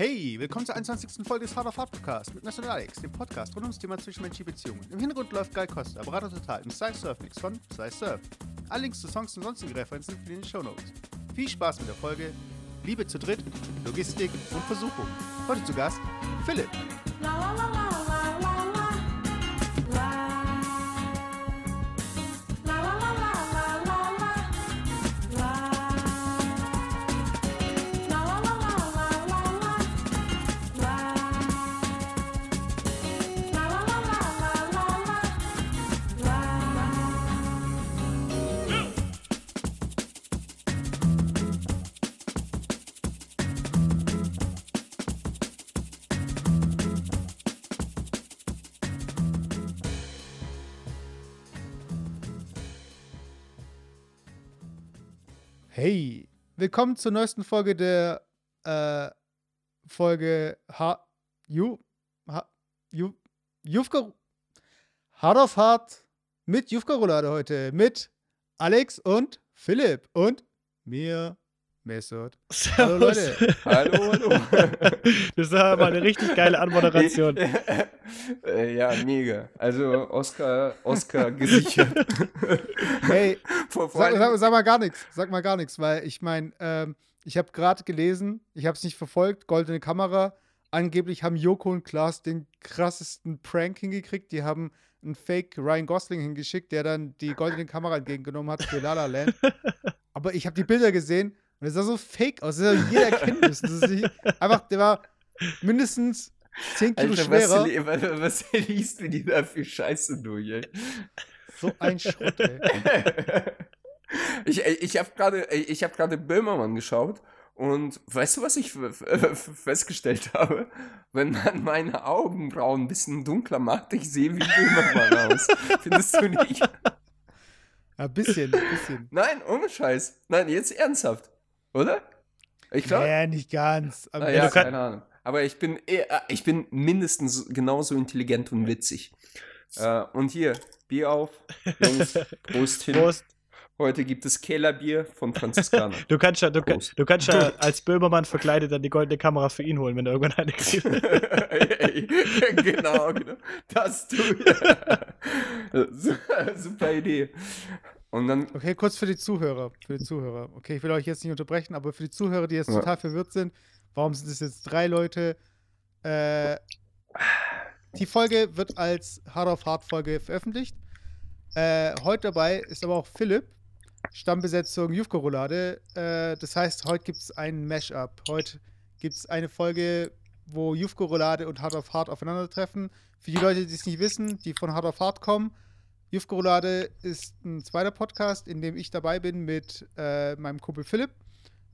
Hey, willkommen zur 21. Folge des Hard of Hard Podcast mit Messer und Alex, dem Podcast rund ums Thema zwischenmenschliche Beziehungen. Im Hintergrund läuft Guy Costa, Berater Total im Sci Surf Mix von Sci Surf. Alle Links zu Songs und sonstigen Referenzen in den Show Notes. Viel Spaß mit der Folge, Liebe zu dritt, Logistik und Versuchung. Heute zu Gast Philipp. Hey, willkommen zur neuesten Folge der äh, Folge H. Ju. Ju. Jufka. Hard of Hard mit Jufka Roulade heute. Mit Alex und Philipp und mir, Mesut. Hallo Leute. Hallo, hallo. Das war mal eine richtig geile Anmoderation. Äh, ja, mega. Also Oscar, Oscar gesichert. Hey, sag, sag, sag mal gar nichts. Sag mal gar nichts, weil ich meine, ähm, ich habe gerade gelesen, ich habe es nicht verfolgt, goldene Kamera. Angeblich haben Joko und Klaas den krassesten Prank hingekriegt. Die haben einen Fake Ryan Gosling hingeschickt, der dann die goldene Kamera entgegengenommen hat für La La Land. Aber ich habe die Bilder gesehen und es sah so fake aus. Das hätte jeder erkennen müssen. Das ist einfach, der war mindestens 10 Kilo Alter, schwerer. was, was, liest du dir da für Scheiße durch, ey? So ein Schrott, ey. ich ich habe gerade ich hab gerade Böhmermann geschaut und weißt du, was ich festgestellt habe? Wenn man meine Augenbrauen ein bisschen dunkler macht, ich sehe wie Böhmermann aus. Findest du nicht? Ein bisschen, ein bisschen. Nein, ohne Scheiß. Nein, jetzt ernsthaft. Oder? Ich glaube. Ja, nicht ganz. Aber ja, du kann- keine Ahnung. Aber ich bin, eher, ich bin mindestens genauso intelligent und witzig. Äh, und hier, Bier auf. Jungs, Prost hin. Prost. Heute gibt es Kellerbier von Franziskaner. Du kannst ja, du, kann- du kannst ja als Böhmermann verkleidet dann die goldene Kamera für ihn holen, wenn er irgendwann eine kriegt. genau, genau. Das tue ich. Super Idee. Und dann, Okay, kurz für die Zuhörer. Für die Zuhörer. Okay, ich will euch jetzt nicht unterbrechen, aber für die Zuhörer, die jetzt Ja. total verwirrt sind, warum sind es jetzt drei Leute? Äh, die Folge wird als Hard of Hard Folge veröffentlicht. Äh, heute dabei ist aber auch Philipp, Stammbesetzung Jufko Roulade. Äh, das heißt, heute gibt es einen Mashup. Heute gibt es eine Folge, wo Jufko Roulade und Hard of Hard aufeinandertreffen. Für die Leute, die es nicht wissen, die von Hard of Hard kommen, Jufko Roulade ist ein zweiter Podcast, in dem ich dabei bin mit äh, meinem Kumpel Philipp.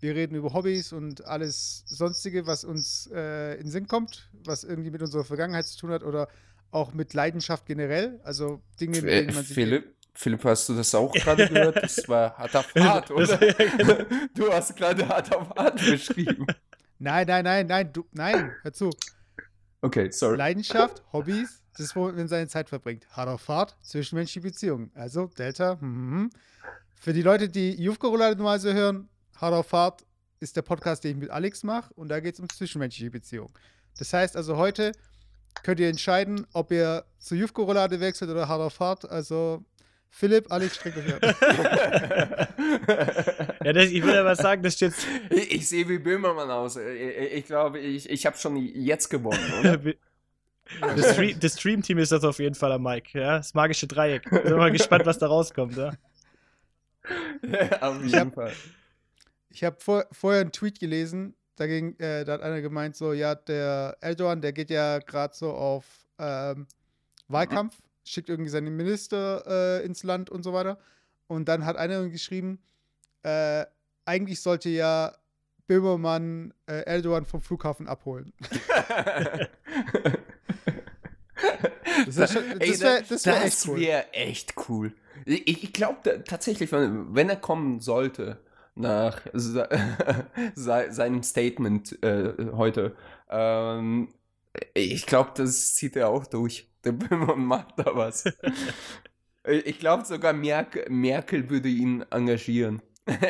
Wir reden über Hobbys und alles Sonstige, was uns äh, in den Sinn kommt, was irgendwie mit unserer Vergangenheit zu tun hat oder auch mit Leidenschaft generell. Also Dinge, mit äh, denen man sich. Philipp, Philipp, hast du das auch gerade gehört? Das war hart auf hart, oder? Du hast gerade hart auf hart beschrieben. Nein, nein, nein, nein, du, nein, hör zu. Okay, sorry. Leidenschaft, Hobbys, das ist, womit man seine Zeit verbringt. Hart auf Fahrt, zwischenmenschliche Beziehungen. Also Delta. Mhm. Für die Leute, die Jufko Roulade normal so hören, Hart auf Fahrt ist der Podcast, den ich mit Alex mache und da geht es um zwischenmenschliche Beziehungen. Das heißt also heute könnt ihr entscheiden, ob ihr zu Jufko Roulade wechselt oder Hart auf Fahrt. Also Philipp, Alex, streckt euch. Ja, das, ich würde aber sagen, das steht. Ich, ich sehe wie Böhmermann aus. Ich, ich glaube, ich, ich habe schon jetzt gewonnen, oder? Das, Stream, das Stream-Team ist das auf jeden Fall am Mike, ja? Das magische Dreieck. Bin mal gespannt, was da rauskommt, ja? Auf Ich jeden Fall. Ich habe vor, vorher einen Tweet gelesen, da, ging, äh, da hat einer gemeint, so, ja, der Erdogan, der geht ja gerade so auf ähm, Wahlkampf, schickt irgendwie seine Minister äh, ins Land und so weiter. Und dann hat einer geschrieben, äh, eigentlich sollte ja Böhmermann äh, Erdogan vom Flughafen abholen. Das wär schon- Ey, das wär- das wär echt cool. wär echt cool. Ich, ich glaube tatsächlich, wenn, wenn er kommen sollte, nach se, se, seinem Statement äh, heute, ähm, ich glaube, das zieht er auch durch. Der Böhmermann macht da was. ich glaube sogar Merkel, Merkel würde ihn engagieren.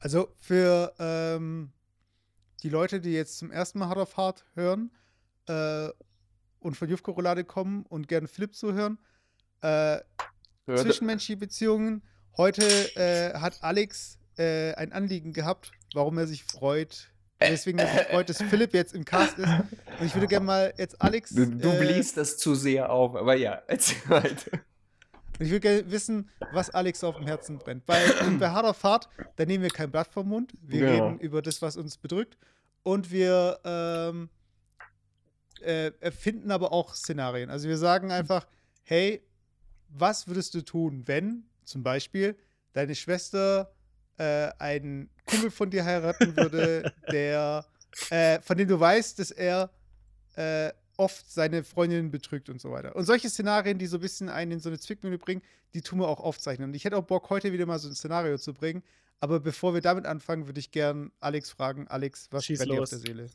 Also für ähm, die Leute, die jetzt zum ersten Mal Hard of Hard hören äh, und von Jufko Roulade kommen und gerne Philipp zuhören, äh, Hörte- zwischenmenschliche Beziehungen. Heute äh, hat Alex äh, ein Anliegen gehabt, warum er sich freut. Deswegen er sich freut, dass Philipp jetzt im Cast ist. Und ich würde gerne mal jetzt Alex. Du, du äh, bläst das zu sehr auf, aber ja, erzähl weiter. Und ich will gerne wissen, was Alex auf dem Herzen brennt. Bei, bei Hard of Hard, da nehmen wir kein Blatt vom Mund. Wir Genau. reden über das, was uns bedrückt. Und wir ähm, äh, erfinden aber auch Szenarien. Also wir sagen einfach, hey, was würdest du tun, wenn zum Beispiel deine Schwester äh, einen Kumpel von dir heiraten würde, der, äh, von dem du weißt, dass er äh, oft seine Freundinnen betrügt und so weiter. Und solche Szenarien, die so ein bisschen einen in so eine Zwickmühle bringen, die tun wir auch aufzeichnen. Und ich hätte auch Bock, heute wieder mal so ein Szenario zu bringen. Aber bevor wir damit anfangen, würde ich gern Alex fragen. Alex, was Schieß brennt dir auf los. der Seele?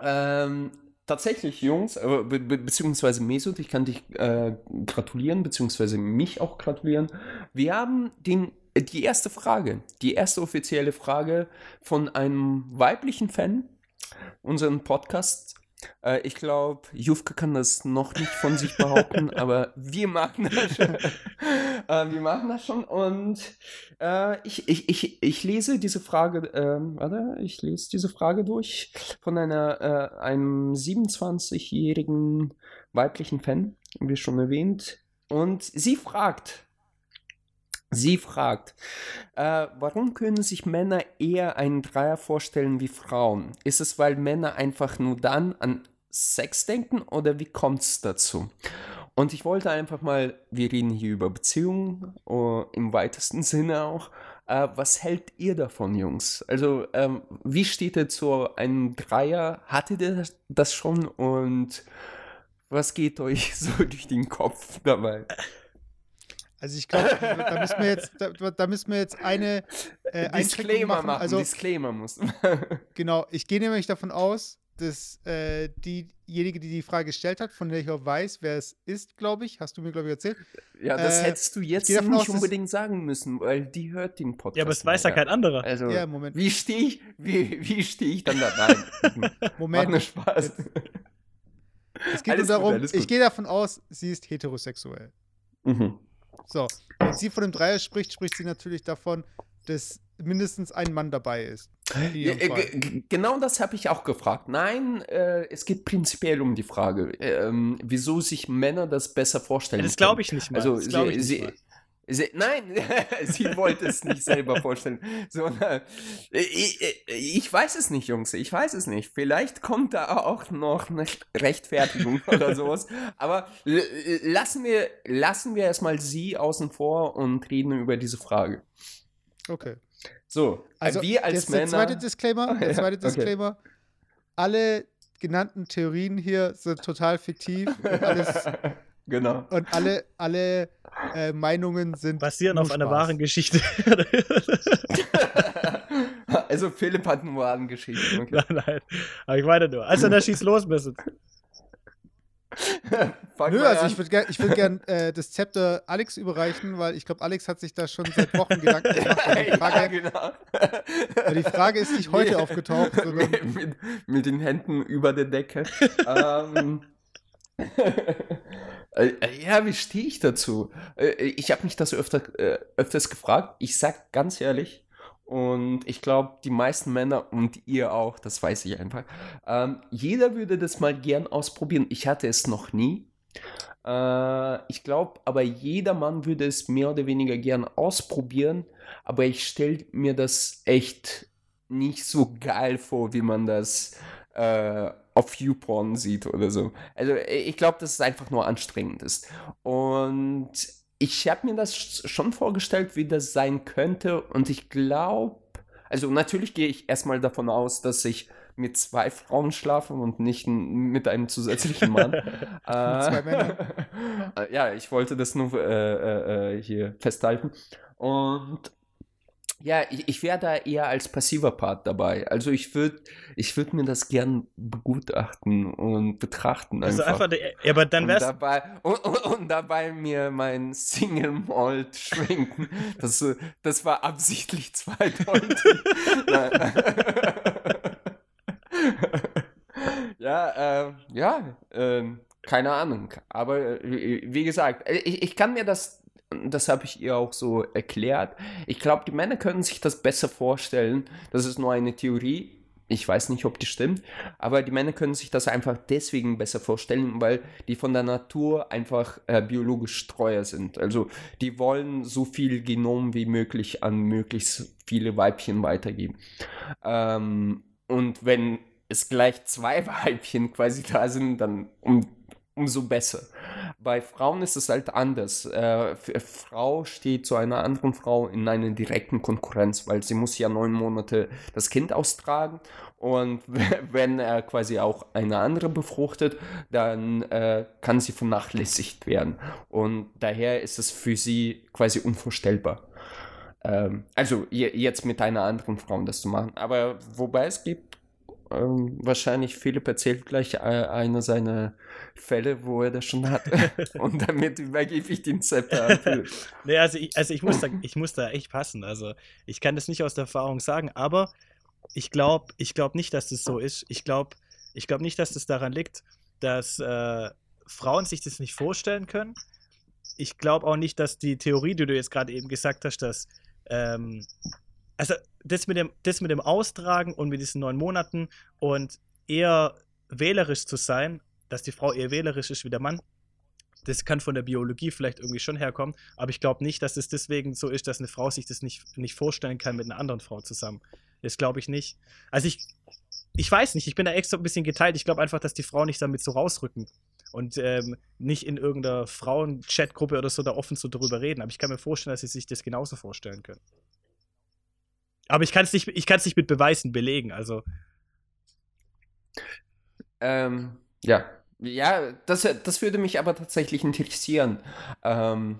Ähm, tatsächlich, Jungs, äh, be be beziehungsweise Mesut, ich kann dich äh, gratulieren, beziehungsweise mich auch gratulieren. Wir haben den, äh, die erste Frage, die erste offizielle Frage von einem weiblichen Fan, unseren Podcast. Äh, ich glaube, Jufka kann das noch nicht von sich behaupten, aber wir machen das schon. äh, wir machen das schon und äh, ich, ich, ich, ich lese diese Frage, ähm, warte, ich lese diese Frage durch von einer, äh, einem 27-jährigen weiblichen Fan, wie schon erwähnt. Und sie fragt, sie fragt, äh, warum können sich Männer eher einen Dreier vorstellen wie Frauen? Ist es, weil Männer einfach nur dann an Sex denken oder wie kommt es dazu? Und ich wollte einfach mal, wir reden hier über Beziehungen, äh, im weitesten Sinne auch. Äh, was hält ihr davon, Jungs? Also, ähm, wie steht ihr zu einem Dreier? Hattet ihr das schon? Und was geht euch so durch den Kopf dabei? Also ich glaube, da müssen wir jetzt, da, da müssen wir jetzt eine äh, Disclaimer machen. machen. Also Disclaimer muss. genau, ich gehe nämlich davon aus, dass äh, diejenige, die die Frage gestellt hat, von der ich auch weiß, wer es ist, glaube ich, hast du mir glaube ich erzählt. ja, das Äh, hättest du jetzt nicht aus, unbedingt sagen müssen, weil die hört den Podcast. Ja, aber es weiß ja kein anderer. Also, Ja, Moment. wie stehe ich, wie, wie steh ich dann da rein? Moment. nur Spaß. Es geht Alles nur gut, darum, alles ich gut. gehe davon aus, sie ist heterosexuell. Mhm. So, wenn sie von dem Dreier spricht, spricht sie natürlich davon, dass mindestens ein Mann dabei ist. Äh, genau das habe ich auch gefragt. Nein, äh, es geht prinzipiell um die Frage, ähm, wieso sich Männer das besser vorstellen. das glaube ich nicht mal. Also sie, ich nicht sie, mal. Sie, nein, sie wollte es nicht selber vorstellen. Sondern, ich, ich, ich weiß es nicht, Jungs. Ich weiß es nicht. Vielleicht kommt da auch noch eine Rechtfertigung oder sowas. Aber l- lassen wir, lassen wir erstmal sie außen vor und reden über diese Frage. Okay. So, Also, wir als jetzt Männer. der zweite Disclaimer, der zweite okay. Disclaimer. Alle genannten Theorien hier sind total fiktiv alles, genau. und alle, alle äh, Meinungen sind Basieren nur auf einer Spaß. wahren Geschichte. also Philipp hat eine Warengeschichte. Okay. nein, nein. Aber ich meine nur. Also, dann schieß los, Mesut. Fang Nö, also an. ich würde gern, ich würd gern äh, das Zepter Alex überreichen, weil ich glaube, Alex hat sich da schon seit Wochen Gedanken gemacht. Die, ja, Frage, genau. weil die Frage ist nicht heute aufgetaucht, sondern mit, mit, den Händen über der Decke. ähm, äh, ja, wie stehe ich dazu? Äh, Ich habe mich das öfter, äh, öfters gefragt. Ich sag ganz ehrlich, und ich glaube, die meisten Männer und ihr auch, das weiß ich einfach, ähm, jeder würde das mal gern ausprobieren. Ich hatte es noch nie. Äh, ich glaube, aber jeder Mann würde es mehr oder weniger gern ausprobieren. Aber ich stelle mir das echt nicht so geil vor, wie man das äh, auf YouPorn sieht oder so. Also äh, ich glaube, dass es einfach nur anstrengend ist. Und ich habe mir das sch- schon vorgestellt, wie das sein könnte. Und ich glaube, also natürlich gehe ich erstmal davon aus, dass ich mit zwei Frauen schlafe und nicht mit einem zusätzlichen Mann. äh, zwei Männern. Äh, ja, ich wollte das nur äh, äh, äh, hier festhalten. Und Ja, ich, ich wäre da eher als passiver Part dabei. Also ich würde ich würd mir das gern begutachten und betrachten. Also einfach. der- ja, aber dann und, wär's. dabei, und, und, und dabei mir mein Single Malt schwenken. Das, äh, das war absichtlich zweideutig. Ja, äh, ja, ähm, keine Ahnung. Aber äh, wie gesagt, äh, ich, ich kann mir das, das habe ich ihr auch so erklärt. Ich glaube, die Männer können sich das besser vorstellen. Das ist nur eine Theorie. Ich weiß nicht, ob die stimmt, aber die Männer können sich das einfach deswegen besser vorstellen, weil die von der Natur einfach äh, biologisch treuer sind. Also die wollen so viel Genom wie möglich an möglichst viele Weibchen weitergeben. Ähm, und wenn es gleich zwei Weibchen quasi da sind, dann um, umso besser. Bei Frauen ist es halt anders. Äh, f- Frau steht zu einer anderen Frau in einer direkten Konkurrenz, weil sie muss ja neun Monate das Kind austragen und wenn er quasi auch eine andere befruchtet, dann äh, kann sie vernachlässigt werden und daher ist es für sie quasi unvorstellbar. Ähm, also je, jetzt mit einer anderen Frau das zu machen, aber wobei es gibt ähm, wahrscheinlich Philipp erzählt gleich äh, eine seiner Fälle, wo er das schon hat. Und damit übergebe ich den Zepter. Nee, also ich, also ich muss da, ich muss da echt passen. Also ich kann das nicht aus der Erfahrung sagen, aber ich glaube, ich glaube nicht, dass das so ist. Ich glaube, ich glaube nicht, dass das daran liegt, dass äh, Frauen sich das nicht vorstellen können. Ich glaube auch nicht, dass die Theorie, die du jetzt gerade eben gesagt hast, dass ähm, also das mit dem, das mit dem Austragen und mit diesen neun Monaten und eher wählerisch zu sein, dass die Frau eher wählerisch ist wie der Mann, das kann von der Biologie vielleicht irgendwie schon herkommen, aber ich glaube nicht, dass es deswegen so ist, dass eine Frau sich das nicht, nicht vorstellen kann mit einer anderen Frau zusammen. Das glaube ich nicht. Also ich, ich weiß nicht, ich bin da extra ein bisschen geteilt. Ich glaube einfach, dass die Frauen nicht damit so rausrücken und ähm, nicht in irgendeiner Frauen-Chat-Gruppe oder so da offen so drüber reden. Aber ich kann mir vorstellen, dass sie sich das genauso vorstellen können. Aber ich kann es nicht, nicht mit Beweisen belegen. Also Ähm, ja. Ja, das, das würde mich aber tatsächlich interessieren. Ähm,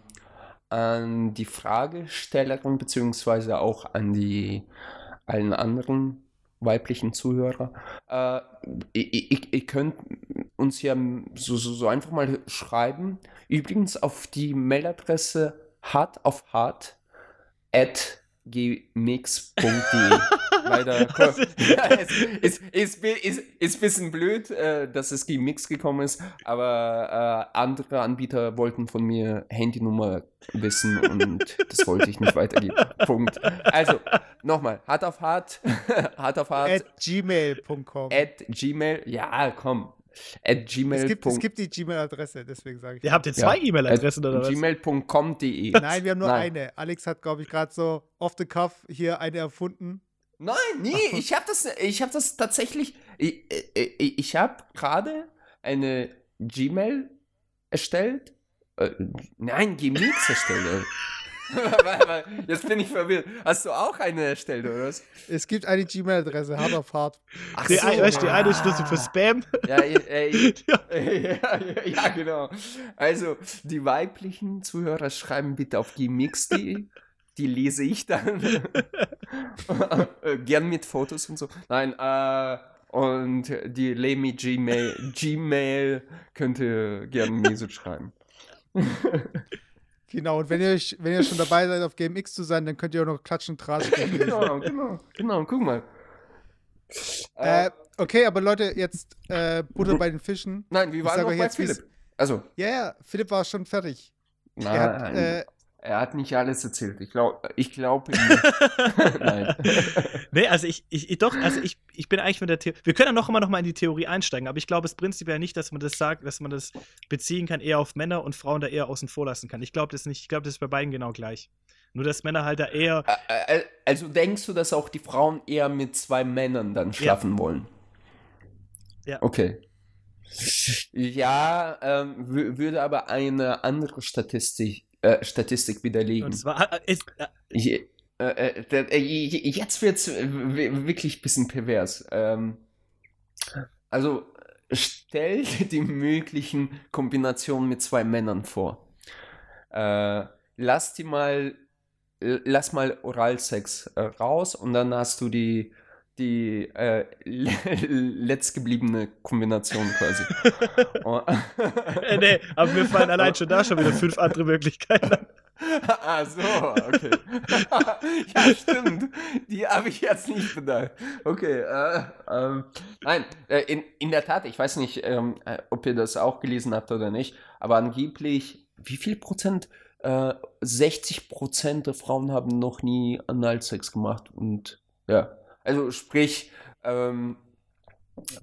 an die Fragestellerin, beziehungsweise auch an die allen anderen weiblichen Zuhörer. Äh, ihr, ihr, könnt uns ja so, so, so einfach mal schreiben. Übrigens auf die Mailadresse hart auf hart at gmix.de. Leider. ja, es ist, ist, ist, ist ein bisschen blöd, äh, dass es Gmix gekommen ist, aber äh, andere Anbieter wollten von mir Handynummer wissen und das wollte ich nicht weitergeben. Punkt. Also, nochmal, hart auf hart, hart auf hart. At gmail.com. At gmail, ja, komm. At gmail. Es gibt, es gibt die Gmail-Adresse, deswegen sage ich. ihr habt jetzt zwei Ja. E-Mail-Adressen oder was? gmail.com.de. Nein, wir haben nur Nein. eine. Alex hat, glaube ich, gerade so off the cuff hier eine erfunden. Nein, nee, ich habe das, ich habe das tatsächlich, ich, ich, ich habe gerade eine Gmail erstellt, äh, nein, Gmix erstellt. Jetzt bin ich verwirrt. Hast du auch eine erstellt, oder was? Es gibt eine Gmail-Adresse, hart auf hart. Ach Die, ein, weißt, du, die eine ist nur so für Spam. Ja, äh, äh, ja, ja, ja, genau. Also, die weiblichen Zuhörer schreiben bitte auf gmix.de. Die lese ich dann. Äh, Gern mit Fotos und so. Nein, äh, und die Lemi Gmail, Gmail könnt ihr gerne mir so schreiben. Genau, und wenn ihr, euch, wenn ihr schon dabei seid, auf GMX zu sein, dann könnt ihr auch noch klatschen, lesen. Genau, genau, genau, guck mal. äh, okay, aber Leute, jetzt äh, Butter bei den Fischen. Nein, wie ich war sag noch bei jetzt, Philipp? Also, Ja, ja, Philipp war schon fertig. nein, Er hat, äh, er hat nicht alles erzählt. Ich glaube, ich glaube ihm. Nein. Nee, also ich, ich, doch, also ich, ich bin eigentlich mit der Theorie. Wir können ja noch immer noch mal in die Theorie einsteigen, aber ich glaube es prinzipiell nicht, dass man das sagt, dass man das beziehen kann, eher auf Männer und Frauen da eher außen vor lassen kann. Ich glaube das nicht. Ich glaube, das ist bei beiden genau gleich. Nur, dass Männer halt da eher. Also denkst du, dass auch die Frauen eher mit zwei Männern dann schlafen wollen? Ja. Okay. Ja, ähm, wü- würde aber eine andere Statistik, äh, Statistik widerlegen. Und zwar. Äh, ist, äh, Ich, äh, äh, jetzt wird es wirklich ein bisschen pervers. Ähm, also stell dir die möglichen Kombinationen mit zwei Männern vor. Lass die mal lass mal Oralsex raus und dann hast du die, die äh, le- letztgebliebene Kombination quasi. Oh. Äh, nee, aber mir fallen allein schon da schon wieder fünf andere Möglichkeiten an. ah, so, okay. ja, stimmt. Die habe ich jetzt nicht bedacht. Okay, äh, ähm, nein, äh, in, in der Tat, ich weiß nicht, ähm, äh, ob ihr das auch gelesen habt oder nicht, aber angeblich, wie viel Prozent? Äh, 60 Prozent der Frauen haben noch nie Analsex gemacht und ja, also sprich, ähm,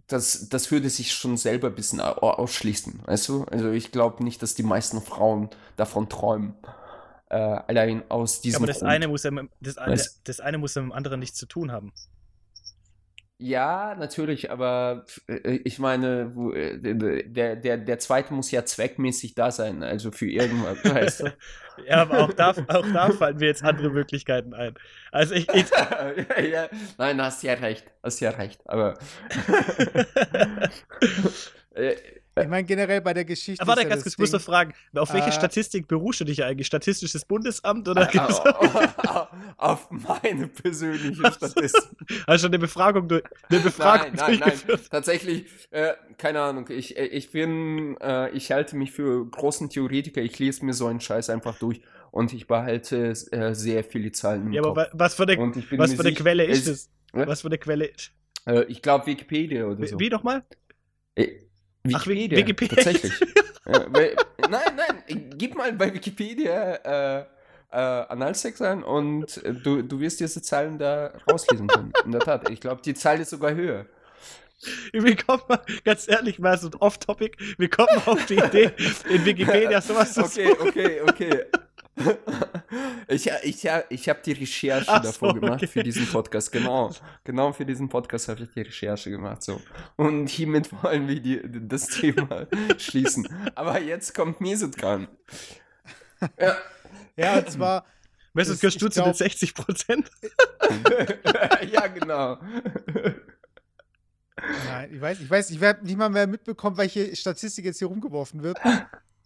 das, das würde sich schon selber ein bisschen au- ausschließen, weißt du? Also ich glaube nicht, dass die meisten Frauen davon träumen. Äh, allein aus diesem Aber das Grund. eine, muss ja mit, das, eine, das eine muss ja mit dem anderen nichts zu tun haben. Ja, natürlich, aber äh, ich meine, äh, der, der, der zweite muss ja zweckmäßig da sein, also für irgendwas, weißt du? Ja, aber auch da, auch da fallen mir jetzt andere Möglichkeiten ein. Also ich, ich ja, nein, hast ja recht, hast ja recht, aber äh, Ich meine, generell bei der Geschichte. Aber warte, ja ganz kurz, ich muss noch fragen, auf welche Äh, Statistik beruhst du dich eigentlich? Statistisches Bundesamt oder äh, auf meine persönliche Statistik. hast du schon eine Befragung, durch, eine Befragung Nein, nein, nein. durchgeführt? Tatsächlich, äh, keine Ahnung. Ich, äh, ich bin, äh, ich halte mich für großen Theoretiker. Ich lese mir so einen Scheiß einfach durch und ich behalte äh, sehr viele Zahlen im Ja, aber Kopf. wa- was für eine, ich was für eine Quelle ist es-? Was für eine Quelle ist? Äh, ich glaube Wikipedia oder Wie, so. wie nochmal? Äh, Ach, Wi- Wikipedia. Wikipedia. Tatsächlich. äh, weil, nein, nein. Gib mal bei Wikipedia äh, äh, Analsex ein und äh, du, du wirst diese Zahlen da rauslesen können. In der Tat. Ich glaube, die Zahl ist sogar höher. Wie kommt man, ganz ehrlich, mal so off-topic, wie kommt man auf die Idee, in Wikipedia sowas zu Okay, okay, okay. Ich, ich, ich habe die Recherche so, davor gemacht okay. für diesen Podcast. Genau, genau für diesen Podcast habe ich die Recherche gemacht. So. Und hiermit wollen wir die, das Thema schließen. Aber jetzt kommt Mesut dran. Ja. Ja, und zwar. Du zu den glaub- 60 Prozent? ja, genau. Nein, ich weiß, ich weiß, ich werde nicht mal mehr mitbekommen, welche Statistik jetzt hier rumgeworfen wird.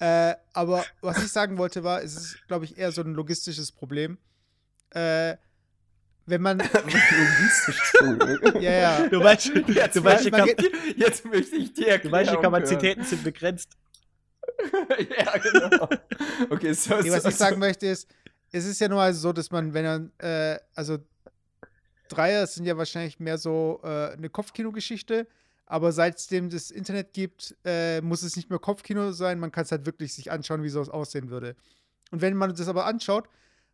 Äh, aber was ich sagen wollte, war, es ist, glaube ich, eher so ein logistisches Problem. Äh, wenn man. Logistisches Problem. Ja, ja. Du weißt, Jetzt, du weißt, die, man geht- jetzt möchte ich dir du weißt, die Kapazitäten sind begrenzt. ja, genau. Okay, so, Nee, was so, ich sagen so. möchte ist, es ist ja nur also so, dass man, wenn man, äh, also Dreier sind ja wahrscheinlich mehr so äh, eine Kopfkino-Geschichte, aber seitdem das Internet gibt, äh, muss es nicht mehr Kopfkino sein, man kann es halt wirklich sich anschauen, wie sowas aussehen würde. Und wenn man das aber anschaut,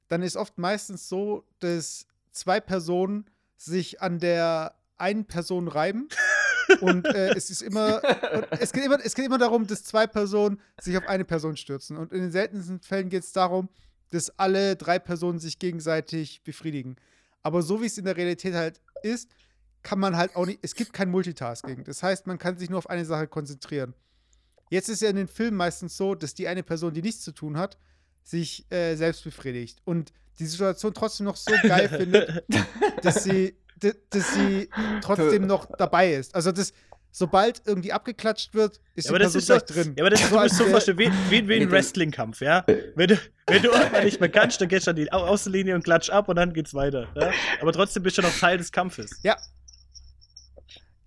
dann ist oft meistens so, dass zwei Personen sich an der einen Person reiben und äh, es ist immer, es geht immer, es geht immer darum, dass zwei Personen sich auf eine Person stürzen. Und in den seltensten Fällen geht es darum, dass alle drei Personen sich gegenseitig befriedigen. Aber so wie es in der Realität halt ist, kann man halt auch nicht, es gibt kein Multitasking. Das heißt, man kann sich nur auf eine Sache konzentrieren. Jetzt ist ja in den Filmen meistens so, dass die eine Person, die nichts zu tun hat, sich äh, selbst befriedigt und die Situation trotzdem noch so geil findet, dass sie, dass sie trotzdem noch dabei ist. Also das, sobald irgendwie abgeklatscht wird, ist Ja, die das Person so, gleich drin. ja, aber das ist So so, verstehen, wie, wie, wie ein Wrestling-Kampf, ja? Wenn du, wenn du irgendwann nicht mehr kannst, dann gehst du an die Au- Außenlinie und klatsch ab und dann geht's weiter. Ja? Aber trotzdem bist du noch Teil des Kampfes. Ja.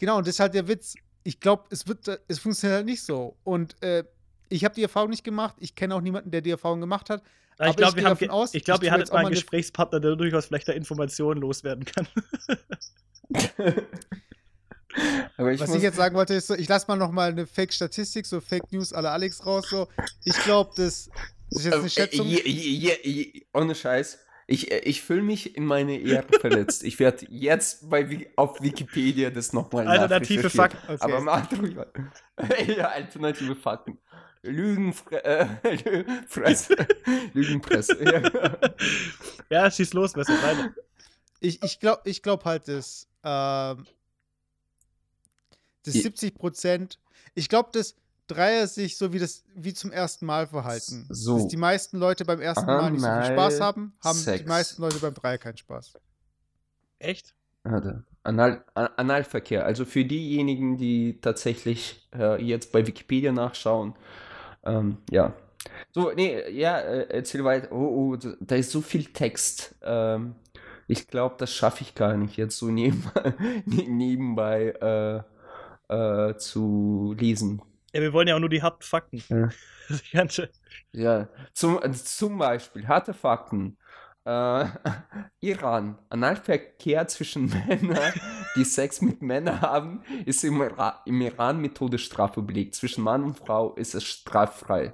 Genau, und das ist halt der Witz. Ich glaube, es wird, äh, es funktioniert halt nicht so. Und äh, ich habe die Erfahrung nicht gemacht. Ich kenne auch niemanden, der die Erfahrung gemacht hat. Aber ich glaube, ich wir gehe haben, aus, ich glaube, ich ihr hattet jetzt auch mal einen eine- Gesprächspartner, der durchaus vielleicht da Informationen loswerden kann. Aber ich Was ich jetzt sagen wollte, ist so, ich lasse mal noch mal eine Fake-Statistik, so Fake News aller Alex raus. So. Ich glaube, das, das ist jetzt eine Äh, Schätzung. je- je- ohne Scheiß. Ich, äh, ich fühle mich in meine Ehre verletzt. Ich werde jetzt bei, auf Wikipedia das nochmal Alternative. Fakten. Okay. Aber mal drüber. ja, alternative Fakten. Lügenfre äh, Lügenpresse. Lügenpresse. ja. Ja, schieß los, besser weiter. Ich, ich glaube ich glaub halt, dass, ähm, dass Je- 70 Prozent, ich glaube, dass Dreier sich so wie das wie zum ersten Mal verhalten. So. Dass die meisten Leute beim ersten Mal nicht so viel Spaß haben, haben die Sex. meisten Leute beim Dreier keinen Spaß. Echt? Warte. Anal An- Analverkehr. Also für diejenigen, die tatsächlich äh, jetzt bei Wikipedia nachschauen, ähm, ja. So, nee, ja, äh, erzähl weiter. Oh, oh, da- ist so viel Text. Ähm, ich glaube, das schaffe ich gar nicht jetzt so nebenbei, ne- nebenbei äh, äh, zu lesen. Ja, wir wollen ja auch nur die harten Fakten. Ja. Ja, zum, äh, zum Beispiel, harte Fakten. Äh, Iran, Analverkehr zwischen Männern, die Sex mit Männern haben, ist im, Ira im Iran mit Todesstrafe belegt. Zwischen Mann und Frau ist es straffrei.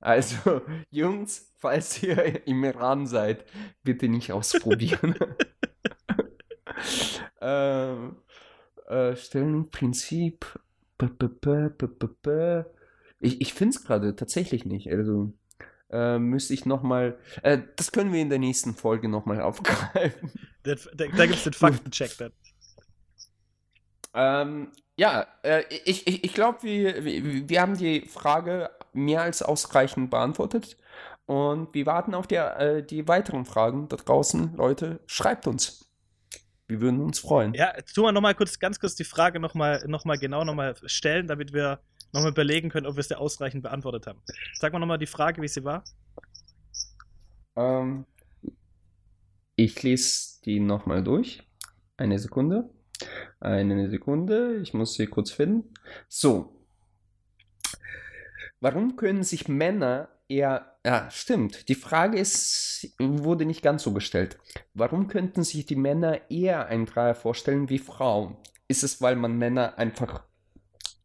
Also, Jungs, falls ihr im Iran seid, bitte nicht ausprobieren. ähm, äh, Stellenprinzip. Ich, ich finde es gerade tatsächlich nicht. Also äh, müsste ich nochmal. Äh, das können wir in der nächsten Folge nochmal aufgreifen. Da, da, da gibt es den Faktencheck dann. Ähm, ja, äh, ich, ich, ich glaube, wir, wir, wir haben die Frage mehr als ausreichend beantwortet. Und wir warten auf die, äh, die weiteren Fragen da draußen. Leute, schreibt uns. Wir würden uns freuen. Ja, tu mal nochmal kurz, ganz kurz die Frage nochmal noch mal genau nochmal stellen, damit wir nochmal überlegen können, ob wir es dir ausreichend beantwortet haben. Sag mal nochmal die Frage, wie sie war. Ähm, ich lese die nochmal durch. Eine Sekunde. Eine Sekunde. Ich muss sie kurz finden. So. Warum können sich Männer eher. Ja, stimmt. Die Frage ist, wurde nicht ganz so gestellt. Warum könnten sich die Männer eher einen Dreier vorstellen wie Frauen? Ist es, weil man Männer einfach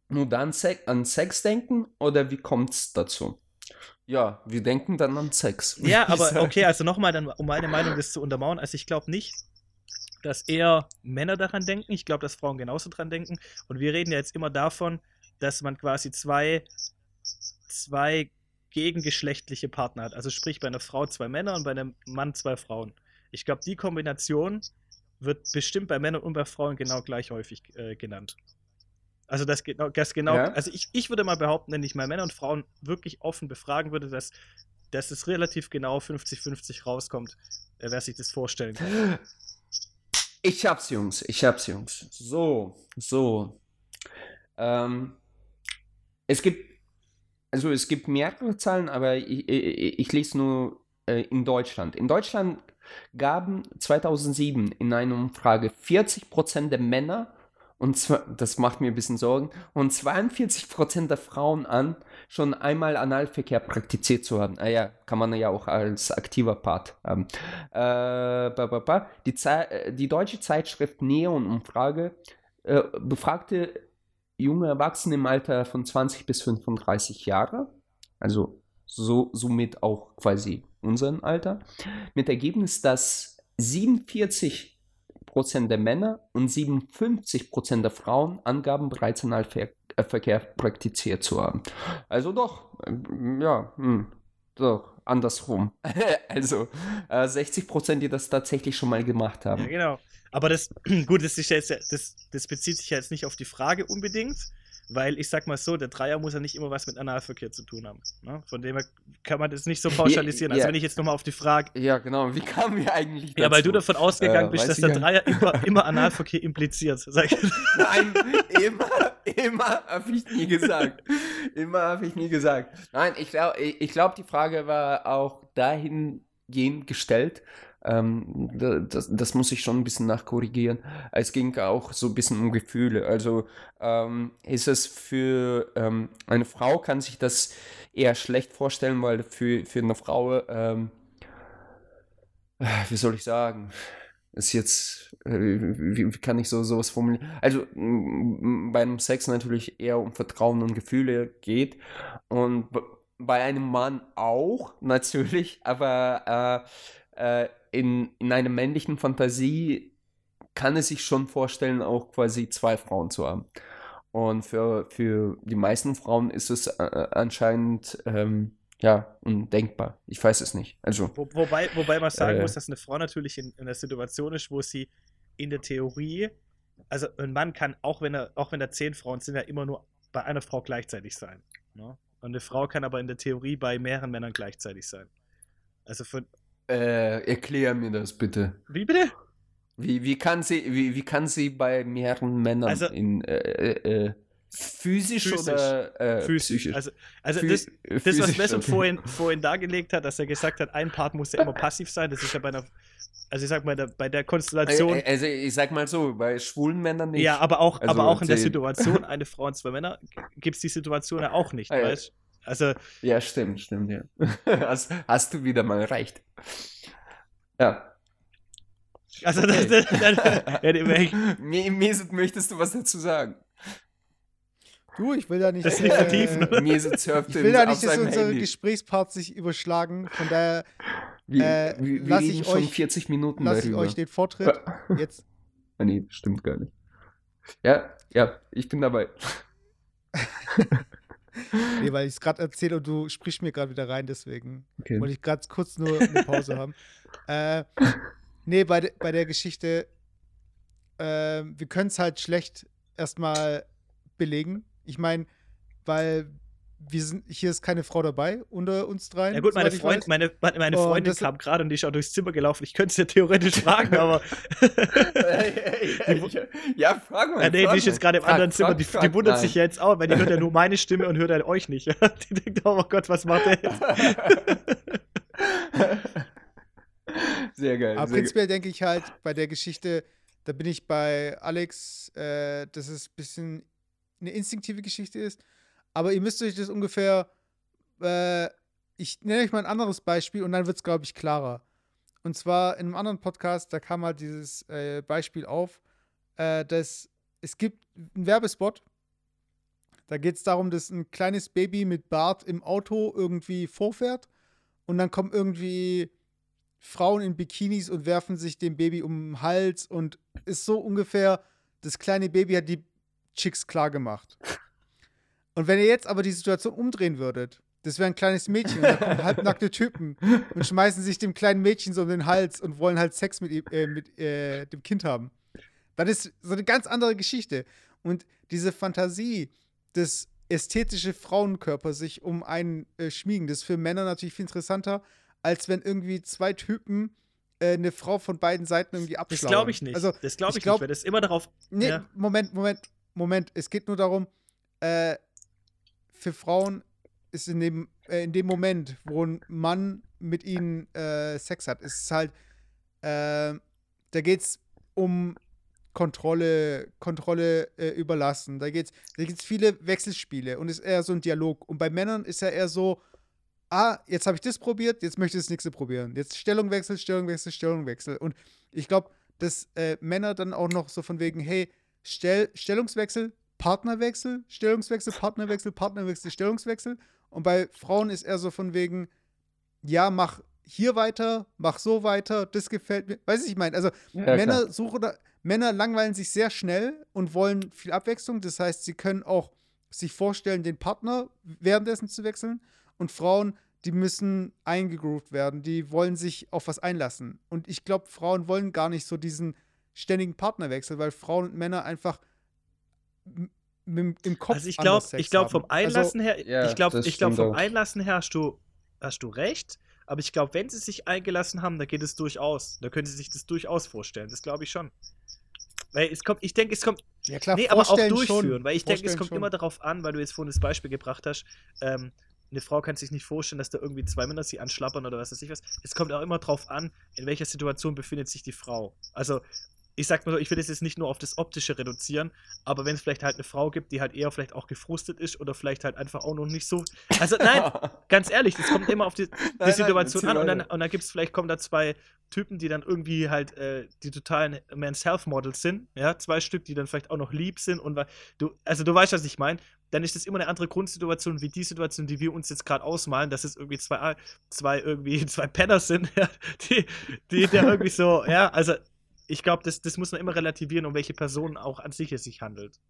nur dann Sex, an Sex denken oder wie kommt es dazu? Ja, wir denken dann an Sex. Ja, aber sagen. okay, also nochmal, dann, um meine Meinung das zu untermauern. Also ich glaube nicht, dass eher Männer daran denken. Ich glaube, dass Frauen genauso dran denken. Und wir reden ja jetzt immer davon, dass man quasi zwei, zwei gegengeschlechtliche Partner hat. Also sprich bei einer Frau zwei Männer und bei einem Mann zwei Frauen. Ich glaube, die Kombination wird bestimmt bei Männern und bei Frauen genau gleich häufig äh, genannt. Also das genau, das genau, Ja. also ich, ich würde mal behaupten, wenn ich mal Männer und Frauen wirklich offen befragen würde, dass, dass es relativ genau 50-50 rauskommt, äh, wer sich das vorstellen kann. Ich hab's, Jungs. Ich hab's, Jungs. So, so. Ähm, es gibt, also es gibt mehrere Zahlen, aber ich, ich, ich lese nur äh, in Deutschland. In Deutschland gaben 2007 in einer Umfrage 40% der Männer, und zwar, das macht mir ein bisschen Sorgen, und 42% der Frauen an, schon einmal Analverkehr praktiziert zu haben. Ah ja, kann man ja auch als aktiver Part haben. Äh. Die, äh, die deutsche Zeitschrift Neon Umfrage äh, befragte junge Erwachsene im Alter von 20 bis 35 Jahre, also so, somit auch quasi unseren Alter, mit Ergebnis, dass 47 Prozent der Männer und 57 Prozent der Frauen angaben, bereits Analverkehr praktiziert zu haben. Also doch, ähm, ja, hm, doch, andersrum. also äh, 60 Prozent, die das tatsächlich schon mal gemacht haben. Ja, genau. Aber das, gut, das, ist ja jetzt, das, das bezieht sich ja jetzt nicht auf die Frage unbedingt, weil ich sag mal so, der Dreier muss ja nicht immer was mit Analverkehr zu tun haben. Ne? Von dem her kann man das nicht so pauschalisieren. Ja, Also ja. wenn ich jetzt nochmal auf die Frage. Ja, genau. Wie kamen wir eigentlich dazu? Ja, weil du davon ausgegangen Äh, bist, dass der Dreier immer, immer Analverkehr impliziert. Sag ich. Nein, immer, immer habe ich nie gesagt. Immer habe ich nie gesagt. Nein, ich glaube, ich, ich glaub, die Frage war auch dahingehend gestellt. Ähm, da- das, das muss ich schon ein bisschen nachkorrigieren. Es ging auch so ein bisschen um Gefühle. Also ähm, ist es für ähm, eine Frau, kann sich das eher schlecht vorstellen, weil für, für eine Frau, ähm, äh, wie soll ich sagen, ist jetzt, äh, wie, wie kann ich so sowas formulieren? Also bei einem Sex natürlich eher um Vertrauen und Gefühle geht und bei einem Mann auch natürlich, aber äh, äh, in, in einer männlichen Fantasie kann es sich schon vorstellen, auch quasi zwei Frauen zu haben. Und für, für die meisten Frauen ist es äh, anscheinend ähm, ja undenkbar. Ich weiß es nicht. Also Wo, wobei, wobei man sagen Äh. muss, dass eine Frau natürlich in, in einer Situation ist, wo sie in der Theorie, also ein Mann kann, auch wenn er, auch wenn da zehn Frauen sind, ja immer nur bei einer Frau gleichzeitig sein. Ne? Und eine Frau kann aber in der Theorie bei mehreren Männern gleichzeitig sein. Also von. Äh, erklär mir das bitte. Wie bitte? Wie, wie, kann sie, wie, wie kann sie bei mehreren Männern Also- in, äh, äh, äh, Physisch, Physisch. oder äh, Physisch. Also, also Phys- das, das, was okay. vorhin, vorhin dargelegt hat, dass er gesagt hat, ein Part muss ja immer passiv sein, das ist ja bei einer, also ich sag mal, bei der Konstellation, Also ich sag mal so, bei schwulen Männern nicht. ja, aber auch, Also aber auch in der. Situation, eine Frau und zwei Männer, gibt es die Situation ja auch nicht, Ah, weißt Also, Ja, stimmt, stimmt, ja. hast, hast du wieder mal recht. Ja. also Okay. das, das, das, Mi- Mesut, möchtest du was dazu sagen? Du, ich will da nicht. Das nicht vertiefen, oder? Mesut surft ich will da nicht, dass unsere Handy. Gesprächsparts sich überschlagen. Von daher Wir, äh, wir, wir lass reden ich schon euch- 40 Minuten lasse ich euch den Vortritt. Jetzt. Ah, nee, stimmt gar nicht. Ja, ja, ich bin dabei. Nee, weil ich es gerade erzähle und du sprichst mir gerade wieder rein, deswegen Okay. wollte ich gerade kurz nur eine Pause haben. Äh, nee, bei, de, bei der Geschichte, äh, wir können es halt schlecht erstmal belegen. Ich meine, weil wir sind, hier ist keine Frau dabei unter uns dreien. ja gut, meine, Freund, meine, meine meine Und Freundin kam gerade und die ist auch durchs Zimmer gelaufen. Ich könnte es ja theoretisch fragen, aber ja, frag mal. Ja, nee, frag die ist jetzt gerade im Frag, anderen Zimmer. frag, Die, frag, die wundert nein. sich jetzt auch, weil die hört ja nur meine Stimme und hört halt euch nicht. die denkt, oh Gott, was macht der jetzt? Sehr geil. Aber sehr prinzipiell denke ich halt bei der Geschichte, da bin ich bei Alex, äh, dass es ein bisschen eine instinktive Geschichte ist. Aber ihr müsst euch das ungefähr, äh, ich nenne euch mal ein anderes Beispiel und dann wird es, glaube ich, klarer. Und zwar in einem anderen Podcast, da kam halt dieses äh, Beispiel auf, äh, dass es gibt einen Werbespot, da geht es darum, dass ein kleines Baby mit Bart im Auto irgendwie vorfährt und dann kommen irgendwie Frauen in Bikinis und werfen sich dem Baby um den Hals und ist so ungefähr, das kleine Baby hat die Chicks klar gemacht. Und wenn ihr jetzt aber die Situation umdrehen würdet, das wäre ein kleines Mädchen und da kommen halbnackte Typen und schmeißen sich dem kleinen Mädchen so um den Hals und wollen halt Sex mit, ihm- äh, mit äh, dem Kind haben. Das ist so eine ganz andere Geschichte. Und diese Fantasie, das ästhetische Frauenkörper sich um einen äh, schmiegen, das ist für Männer natürlich viel interessanter, als wenn irgendwie zwei Typen äh, eine Frau von beiden Seiten irgendwie Das abschlagen. glaube ich nicht. Also, das glaube ich ich, glaub- nicht, weil das immer darauf. Nee, Ja. Moment, Moment, Moment. Es geht nur darum, äh, für Frauen ist in dem, äh, in dem Moment, wo ein Mann mit ihnen äh, Sex hat, ist es halt, äh, da geht es um Kontrolle, Kontrolle äh, überlassen. Da geht es da gibt's viele Wechselspiele und ist eher so ein Dialog. Und bei Männern ist ja eher so, ah, jetzt habe ich das probiert, jetzt möchte ich das nächste probieren. Jetzt Stellungwechsel, Stellungwechsel, Stellungwechsel. Und ich glaube, dass äh, Männer dann auch noch so von wegen, hey, Stell Stellungswechsel, Partnerwechsel, Stellungswechsel, Partnerwechsel, Partnerwechsel, Stellungswechsel. Und bei Frauen ist eher so von wegen, ja, mach hier weiter, mach so weiter, das gefällt mir. Weißt du, ich meine, also Ja, Männer suchen da, Männer langweilen sich sehr schnell und wollen viel Abwechslung. Das heißt, sie können auch sich vorstellen, den Partner währenddessen zu wechseln. Und Frauen, die müssen eingegroovt werden. Die wollen sich auf was einlassen. Und ich glaube, Frauen wollen gar nicht so diesen ständigen Partnerwechsel, weil Frauen und Männer einfach im Kopf Also ich glaube, ich glaube vom. Also, Einlassen her, ja, ich glaube, ich glaube vom auch. Einlassen her hast du, hast du recht. Aber ich glaube, wenn sie sich eingelassen haben, da geht es durchaus. Da können sie sich das durchaus vorstellen. Das glaube ich schon. Weil es kommt, ich denke, es kommt, ja klar, nee, aber auch durchführen, schon. weil ich denke, es kommt schon. immer darauf an, weil du jetzt vorhin das Beispiel gebracht hast, ähm, eine Frau kann sich nicht vorstellen, dass da irgendwie zwei Männer sie anschlappern oder was weiß ich was. Es kommt auch immer darauf an, in welcher Situation befindet sich die Frau. Also, ich sag mal so, ich will das jetzt nicht nur auf das Optische reduzieren, aber wenn es vielleicht halt eine Frau gibt, die halt eher vielleicht auch gefrustet ist oder vielleicht halt einfach auch noch nicht so. Also, nein, ganz ehrlich, das kommt immer auf die, die nein, Situation erzähl an und dann, und dann gibt es vielleicht, kommen da zwei Typen, die dann irgendwie halt äh, die totalen Man-Self-Models sind, ja, zwei Stück, die dann vielleicht auch noch lieb sind und du, also du weißt, was ich meine, dann ist das immer eine andere Grundsituation wie die Situation, die wir uns jetzt gerade ausmalen, dass es irgendwie zwei, zwei irgendwie zwei Penner sind, ja, die, die da irgendwie so, ja, also ich glaube, das, das muss man immer relativieren, um welche Person auch an sich es sich handelt.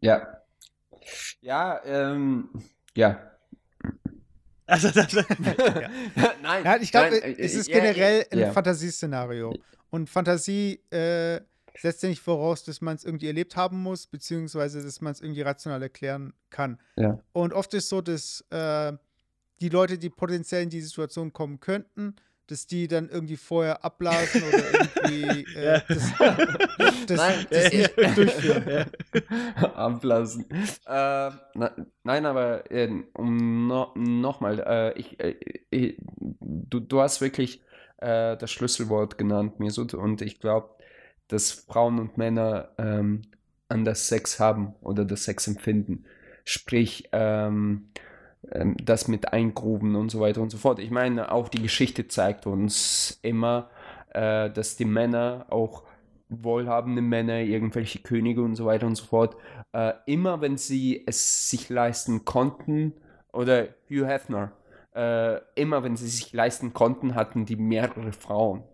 Ja. Ja, ähm, ja. Also das, nein. Ja, ich glaube, nein, äh, es ist ja, generell ein ja. Fantasieszenario. Und Fantasie äh, setzt ja nicht voraus, dass man es irgendwie erlebt haben muss, beziehungsweise dass man es irgendwie rational erklären kann. Ja. Und oft ist so, dass äh, die Leute, die potenziell in die Situation kommen könnten, dass die dann irgendwie vorher abblasen oder irgendwie äh, Ja. das, das, Nein, das äh, nicht durchführen. Ablassen. Äh, na, nein, aber äh, um no, nochmal, äh, ich, äh, ich, du, du hast wirklich äh, das Schlüsselwort genannt, Mesut, und ich glaube, dass Frauen und Männer ähm, anders Sex haben oder das Sex empfinden. Sprich, ähm, ähm, das mit Eingruben und so weiter und so fort. Ich meine, auch die Geschichte zeigt uns immer, äh, dass die Männer, auch wohlhabende Männer, irgendwelche Könige und so weiter und so fort, äh, immer wenn sie es sich leisten konnten, oder Hugh Hefner, äh, immer wenn sie sich leisten konnten, hatten die mehrere Frauen.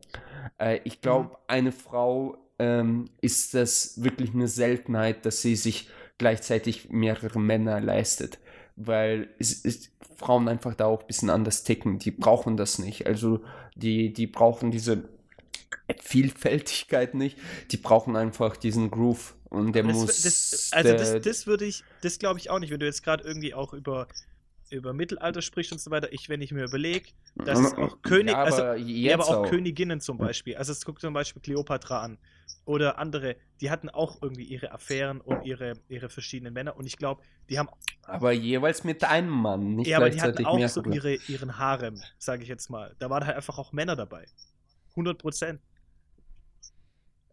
Äh, ich glaube, eine Frau ähm, ist das wirklich eine Seltenheit, dass sie sich gleichzeitig mehrere Männer leistet. Weil es, es, Frauen einfach da auch ein bisschen anders ticken. Die brauchen das nicht. Also die, die brauchen diese Vielfältigkeit nicht. Die brauchen einfach diesen Groove. Und der Das, muss. das, also das, das würde ich, das glaube ich auch nicht, wenn du jetzt gerade irgendwie auch über, über Mittelalter sprichst und so weiter. Ich, wenn ich mir überlege, dass es auch König, ja, also aber Ja, aber jetzt auch Königinnen zum Beispiel. Also es guckt zum Beispiel Kleopatra an. Oder andere, die hatten auch irgendwie ihre Affären und ihre, ihre verschiedenen Männer. Und ich glaube, die haben, Aber jeweils mit einem Mann, nicht ja, aber die hatten auch so ihre, ihren Harem, sage ich jetzt mal. Da waren halt einfach auch Männer dabei. 100 Prozent.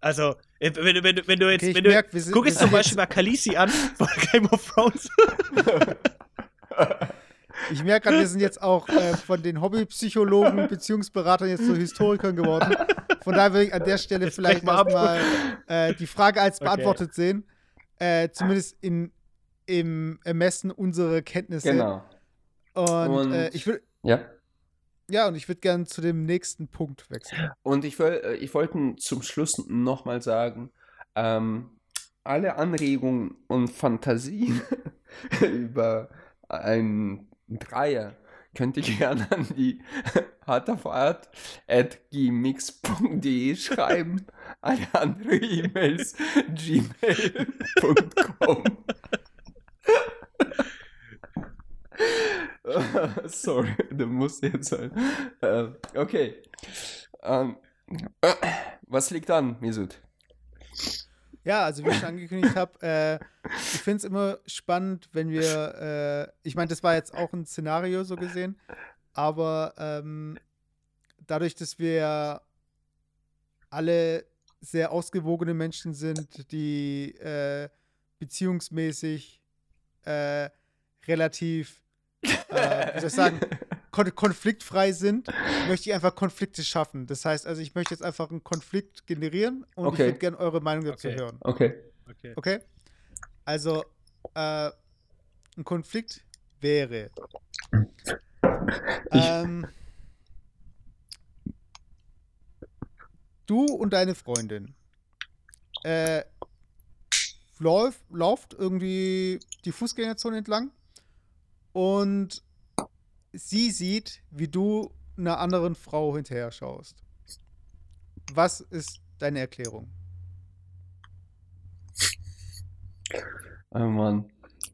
Also, wenn du, wenn du, wenn du jetzt, Okay, wenn du, merk, sind- guck jetzt zum Beispiel mal Khaleesi an von Game of Thrones. Ich merke gerade, wir sind jetzt auch äh, von den Hobbypsychologen, Beziehungsberatern jetzt zu Historikern geworden. Von daher will ich an der Stelle Jetzt vielleicht erstmal äh, die Frage als Okay. beantwortet sehen. Äh, zumindest in, im Ermessen unserer Kenntnisse. genau. Und, Und- äh, ich würde, Ja. ja, und ich würde gerne zu dem nächsten Punkt wechseln. Und ich, will, äh, ich wollte zum Schluss nochmal sagen, ähm, alle Anregungen und Fantasien über einen Dreier könnt ihr gerne an die hartafahrt.gmx.de schreiben. Alle andere E-Mails gmail.com Sorry, der muss jetzt sein. Äh, okay. Ähm, äh, was liegt an, Misut? Ja, also wie ich schon angekündigt habe, äh, ich finde es immer spannend, wenn wir, äh, ich meine, das war jetzt auch ein Szenario so gesehen, aber ähm, dadurch, dass wir alle sehr ausgewogene Menschen sind, die äh, beziehungsmäßig äh, relativ, äh, wie soll ich sagen, kon konfliktfrei sind, möchte ich einfach Konflikte schaffen. Das heißt, also ich möchte jetzt einfach einen Konflikt generieren und ich Okay. würde gerne eure Meinung dazu Okay. hören. Okay. Okay. Okay? Also, äh, ein Konflikt wäre. Ich- ähm, du und deine Freundin äh, läuft, lauft irgendwie die Fußgängerzone entlang und sie sieht, wie du einer anderen Frau hinterher schaust. Was ist deine Erklärung? Oh Mann.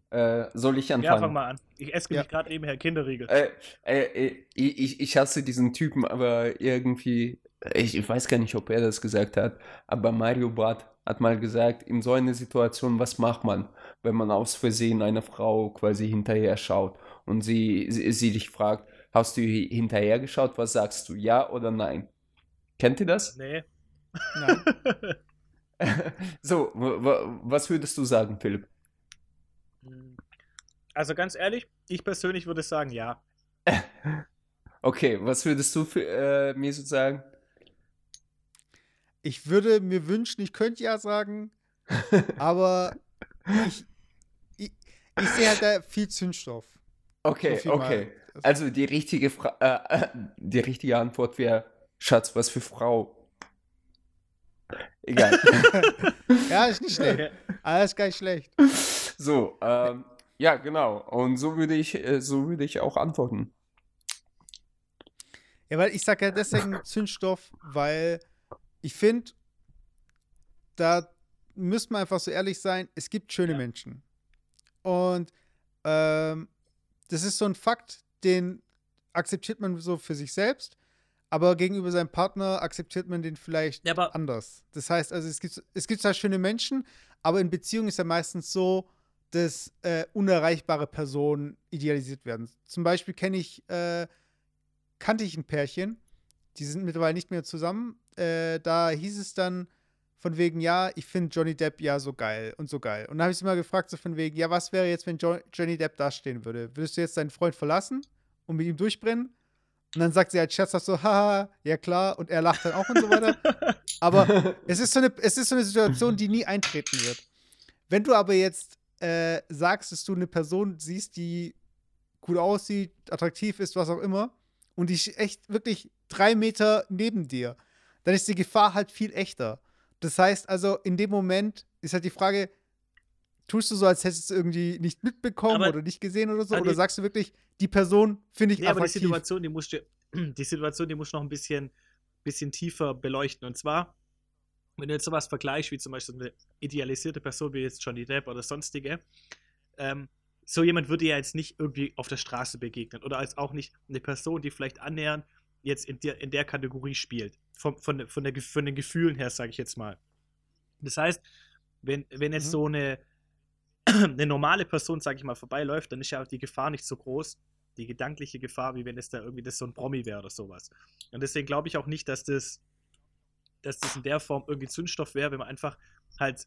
Äh, soll ich anfangen? Ja, fang mal an. Ich esse Ja. mich gerade nebenher Kinderriegel. Äh, äh, äh, ich, ich hasse diesen Typen, aber irgendwie, ich, ich weiß gar nicht, ob er das gesagt hat, aber Mario Barth hat mal gesagt, in so einer Situation, was macht man, wenn man aus Versehen einer Frau quasi hinterher schaut und sie, sie, sie dich fragt, hast du hi- hinterher geschaut, was sagst du, ja oder nein? Kennt ihr das? Nee. Nein. so, was würdest du sagen, Philipp? Also ganz ehrlich, ich persönlich würde sagen, ja. Okay, was würdest du für, äh, mir so sagen? Ich würde mir wünschen, ich könnte ja sagen, aber ich, ich, ich sehe halt da viel Zündstoff. Okay, So viel mal. okay. Also die richtige, Fra äh, äh, die richtige Antwort wäre, Schatz, was für Frau? Egal. Ja, ist nicht schlecht. Okay. Alles gar nicht schlecht. so, ähm, ja, genau. Und so würde ich, äh, so würde ich auch antworten. Ja, weil ich sage ja deswegen Zündstoff, weil ich finde, da müssen wir einfach so ehrlich sein, es gibt schöne Ja. Menschen. Und ähm, das ist so ein Fakt, den akzeptiert man so für sich selbst. aber gegenüber seinem Partner akzeptiert man den vielleicht Ja, aber- anders. Das heißt, also es gibt, es gibt zwar schöne Menschen, aber in Beziehungen ist ja meistens so, dass äh, unerreichbare Personen idealisiert werden. Zum Beispiel kenne ich, äh, kannte ich ein Pärchen, die sind mittlerweile nicht mehr zusammen. Äh, da hieß es dann von wegen, ja, ich finde Johnny Depp ja so geil und so geil. Und dann habe ich sie mal gefragt, so von wegen, ja, was wäre jetzt, wenn jo Johnny Depp da stehen würde? Würdest du jetzt deinen Freund verlassen und mit ihm durchbrennen? Und dann sagt sie halt scherzhaft so, haha, ja klar, und er lacht dann auch und so weiter. Aber es ist so eine, es ist so eine Situation, die nie eintreten wird. Wenn du aber jetzt äh, sagst, dass du eine Person siehst, die gut aussieht, attraktiv ist, was auch immer, und die ist echt wirklich drei Meter neben dir, dann ist die Gefahr halt viel echter. Das heißt also, in dem Moment ist halt die Frage, tust du so, als hättest du es irgendwie nicht mitbekommen Aber- oder nicht gesehen oder so? Oder die- sagst du wirklich, die Person finde ich Nee, aber die attraktiv? Situation, die musst du, die Situation, die musst du noch ein bisschen, bisschen tiefer beleuchten. Und zwar, wenn du jetzt sowas vergleichst, wie zum Beispiel eine idealisierte Person wie jetzt Johnny Depp oder sonstige, ähm, so jemand würde ja jetzt nicht irgendwie auf der Straße begegnen oder als auch nicht eine Person, die vielleicht annähernd jetzt in der, in der Kategorie spielt. Von, von, von, der, von den Gefühlen her, sage ich jetzt mal. Das heißt, wenn, wenn jetzt Mhm. so eine, eine normale Person, sage ich mal, vorbeiläuft, dann ist ja auch die Gefahr nicht so groß, die gedankliche Gefahr, wie wenn es da irgendwie das so ein Promi wäre oder sowas. Und deswegen glaube ich auch nicht, dass das, dass das in der Form irgendwie Zündstoff wäre, wenn man einfach halt.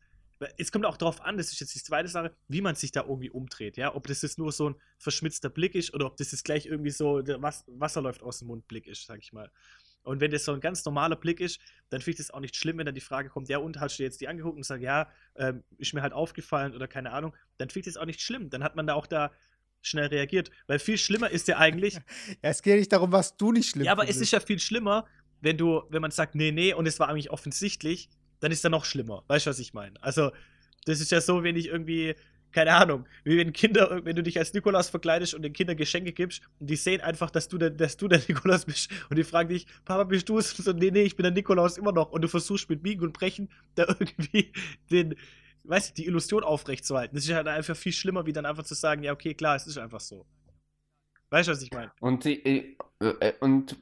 Es kommt auch darauf an, das ist jetzt die zweite Sache, wie man sich da irgendwie umdreht, ja. Ob das jetzt nur so ein verschmitzter Blick ist oder ob das jetzt gleich irgendwie so Was Wasser läuft aus dem Mund Blick ist, sag ich mal. Und wenn das so ein ganz normaler Blick ist, dann finde ich das auch nicht schlimm, wenn dann die Frage kommt, ja, und hast du jetzt die angeguckt und sagst, ja, ähm, ist mir halt aufgefallen oder keine Ahnung, dann finde ich das auch nicht schlimm. Dann hat man da auch da schnell reagiert. Weil viel schlimmer ist ja eigentlich, Ja, es geht ja nicht darum, was du nicht schlimm ja, aber es findest. ist ja viel schlimmer, wenn du, wenn man sagt, nee, nee, und es war eigentlich offensichtlich, dann ist er noch schlimmer. Weißt du, was ich meine? Also, das ist ja so, wenn ich irgendwie, keine Ahnung, wie wenn Kinder, wenn du dich als Nikolaus verkleidest und den Kindern Geschenke gibst und die sehen einfach, dass du der, dass du der Nikolaus bist und die fragen dich, Papa, bist du es? Und so, nee, nee, ich bin der Nikolaus immer noch. Und du versuchst mit Biegen und Brechen da irgendwie den, weißt du, die Illusion aufrechtzuerhalten. Das ist halt einfach viel schlimmer, wie dann einfach zu sagen, ja, okay, klar, es ist einfach so. Weißt du, was ich meine? Und, äh, äh, und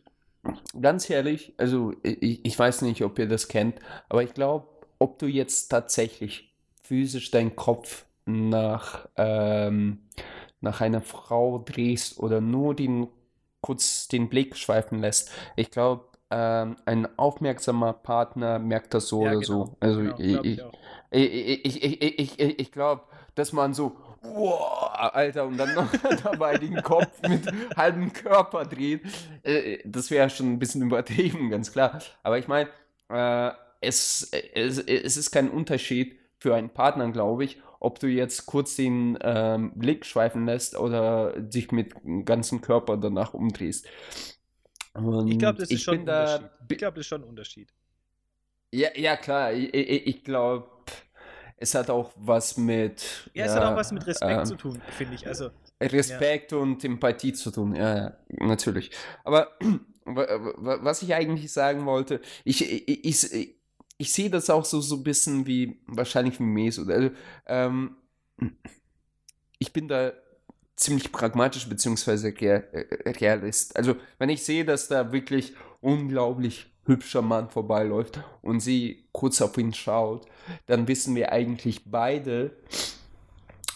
ganz ehrlich, also ich, ich weiß nicht, ob ihr das kennt, aber ich glaube, ob du jetzt tatsächlich physisch deinen Kopf nach, ähm, nach einer Frau drehst oder nur den, kurz den Blick schweifen lässt, ich glaube, ähm, ein aufmerksamer Partner merkt das so Ja, oder genau, so. Also genau, ich, ich ich, ich, ich, ich, ich, ich glaube, dass man so, wow, Alter, und dann noch dabei den Kopf mit halbem Körper dreht, äh, das wäre schon ein bisschen übertrieben, ganz klar. Aber ich meine, äh, es, es, es ist kein Unterschied für einen Partner, glaube ich, ob du jetzt kurz den ähm, Blick schweifen lässt oder dich mit dem ganzen Körper danach umdrehst. Und Ich glaube, das ist ich schon bin ein da glaube, das ist schon ein Unterschied. ja, ja, klar. Ich, ich, ich glaube, es hat auch was mit Ja, es hat auch was mit Respekt ähm, zu tun, finde ich. Also, Respekt und Empathie zu tun. Ja, ja, natürlich. Aber wa- wa- was ich eigentlich sagen wollte, ich, ich, ich, ich sehe das auch so, so ein bisschen wie, wahrscheinlich wie Meso. Also, ähm, ich bin da ziemlich pragmatisch beziehungsweise äh, Realist. Also, wenn ich sehe, dass da wirklich unglaublich hübscher Mann vorbeiläuft und sie kurz auf ihn schaut, dann wissen wir eigentlich beide,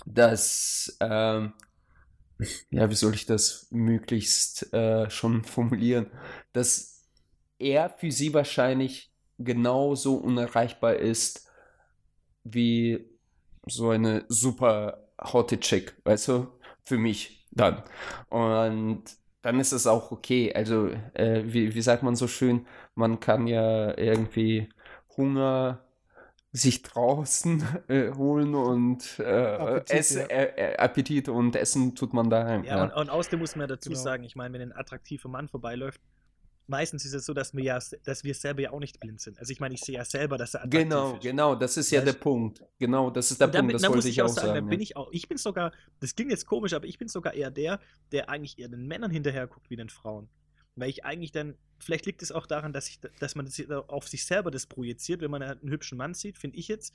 dass, ähm, ja, wie soll ich das möglichst äh, schon formulieren, dass er für sie wahrscheinlich genauso unerreichbar ist wie so eine super hotte Chick, weißt du, für mich dann. Und dann ist es auch okay. Also, äh, wie, wie sagt man so schön, man kann ja irgendwie Hunger sich draußen äh, holen und äh, Appetit, Ess, ja. äh, äh, Appetit und Essen tut man daheim. ja, Ja, Und, und außerdem muss man dazu Genau. sagen, ich meine, wenn ein attraktiver Mann vorbeiläuft, meistens ist es so, dass wir ja, dass wir selber ja auch nicht blind sind. Also ich meine, ich sehe ja selber, dass er attraktiv Genau, ist. genau, das ist ja Weißt- der Punkt. Genau, das ist der dann, Punkt, das wollte muss ich auch sagen, sagen. bin ja. ich auch, ich bin sogar, das klingt jetzt komisch, aber ich bin sogar eher der, der eigentlich eher den Männern hinterher guckt wie den Frauen. Weil ich eigentlich dann, vielleicht liegt es auch daran, dass, ich, dass man das auf sich selber das projiziert, wenn man halt einen hübschen Mann sieht, finde ich jetzt,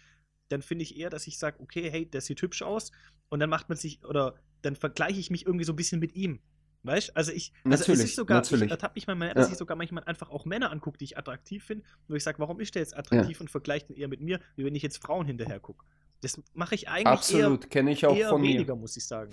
dann finde ich eher, dass ich sage, okay, hey, der sieht hübsch aus und dann macht man sich, oder dann vergleiche ich mich irgendwie so ein bisschen mit ihm. Weißt du? Also ich, also Natürlich, es ist sogar, natürlich. ich ertappe mich manchmal, Ja. dass ich sogar manchmal einfach auch Männer angucke, die ich attraktiv finde, wo ich sage, warum ist der jetzt attraktiv und vergleiche den eher mit mir, wie wenn ich jetzt Frauen hinterher gucke. Das mache ich eigentlich Absolut, kenne ich auch eher, eher von weniger, mir. muss ich sagen.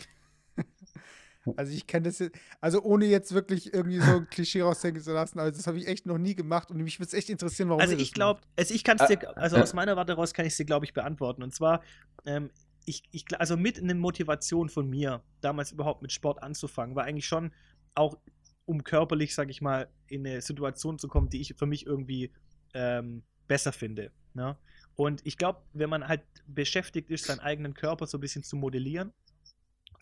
Also ich kenne das jetzt, also ohne jetzt wirklich irgendwie so ein Klischee rausdenken zu lassen, aber das habe ich echt noch nie gemacht und mich würde es echt interessieren, warum Also ich glaube, also ich kann es Äh, dir, also äh. aus meiner Warte raus kann ich es dir, glaube ich, beantworten. Und zwar, ähm, ich, ich, also mit einer Motivation von mir, damals überhaupt mit Sport anzufangen, war eigentlich schon auch, um körperlich, sage ich mal, in eine Situation zu kommen, die ich für mich irgendwie ähm, besser finde. Ne? Und ich glaube, wenn man halt beschäftigt ist, seinen eigenen Körper so ein bisschen zu modellieren,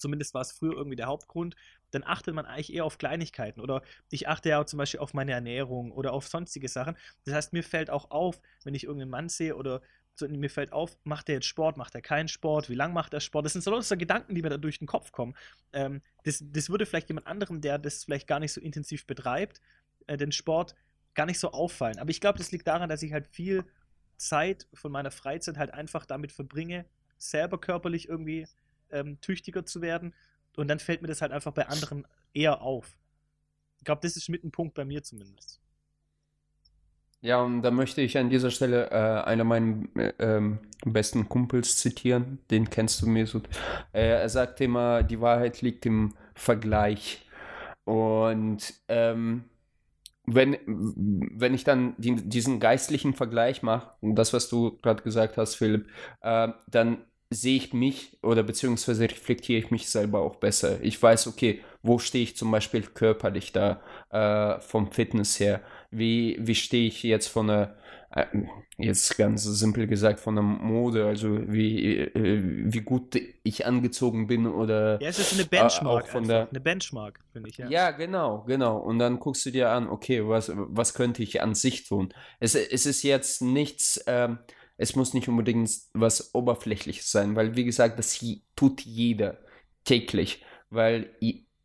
zumindest war es früher irgendwie der Hauptgrund, dann achtet man eigentlich eher auf Kleinigkeiten. Oder ich achte ja zum Beispiel auf meine Ernährung oder auf sonstige Sachen. Das heißt, mir fällt auch auf, wenn ich irgendeinen Mann sehe oder so, mir fällt auf, macht er jetzt Sport, macht er keinen Sport, wie lange macht er Sport? Das sind so lauter Gedanken, die mir da durch den Kopf kommen. Ähm, das, das würde vielleicht jemand anderem, der das vielleicht gar nicht so intensiv betreibt, äh, den Sport gar nicht so auffallen. Aber ich glaube, das liegt daran, dass ich halt viel Zeit von meiner Freizeit halt einfach damit verbringe, selber körperlich irgendwie ähm, tüchtiger zu werden. Und dann fällt mir das halt einfach bei anderen eher auf. Ich glaube, das ist mit ein Punkt bei mir zumindest. Ja, und da möchte ich an dieser Stelle äh, einer meiner äh, ähm, besten Kumpels zitieren, den kennst du mir so. Äh, er sagt immer, die Wahrheit liegt im Vergleich. Und ähm, wenn, wenn ich dann die, diesen geistlichen Vergleich mache, und das, was du gerade gesagt hast, Philipp, äh, dann sehe ich mich oder beziehungsweise reflektiere ich mich selber auch besser. Ich weiß, okay, wo stehe ich zum Beispiel körperlich da äh, vom Fitness her? Wie, wie stehe ich jetzt von der, äh, jetzt ganz simpel gesagt, von der Mode, also wie, äh, wie gut ich angezogen bin oder Ja, es ist eine äh, Benchmark. auch von der, eine Benchmark, finde ich, ja. ja, genau, genau. Und dann guckst du dir an, okay, was, was könnte ich an sich tun? Es, es ist jetzt nichts, ähm, es muss nicht unbedingt was Oberflächliches sein, weil, wie gesagt, das tut jeder täglich. Weil,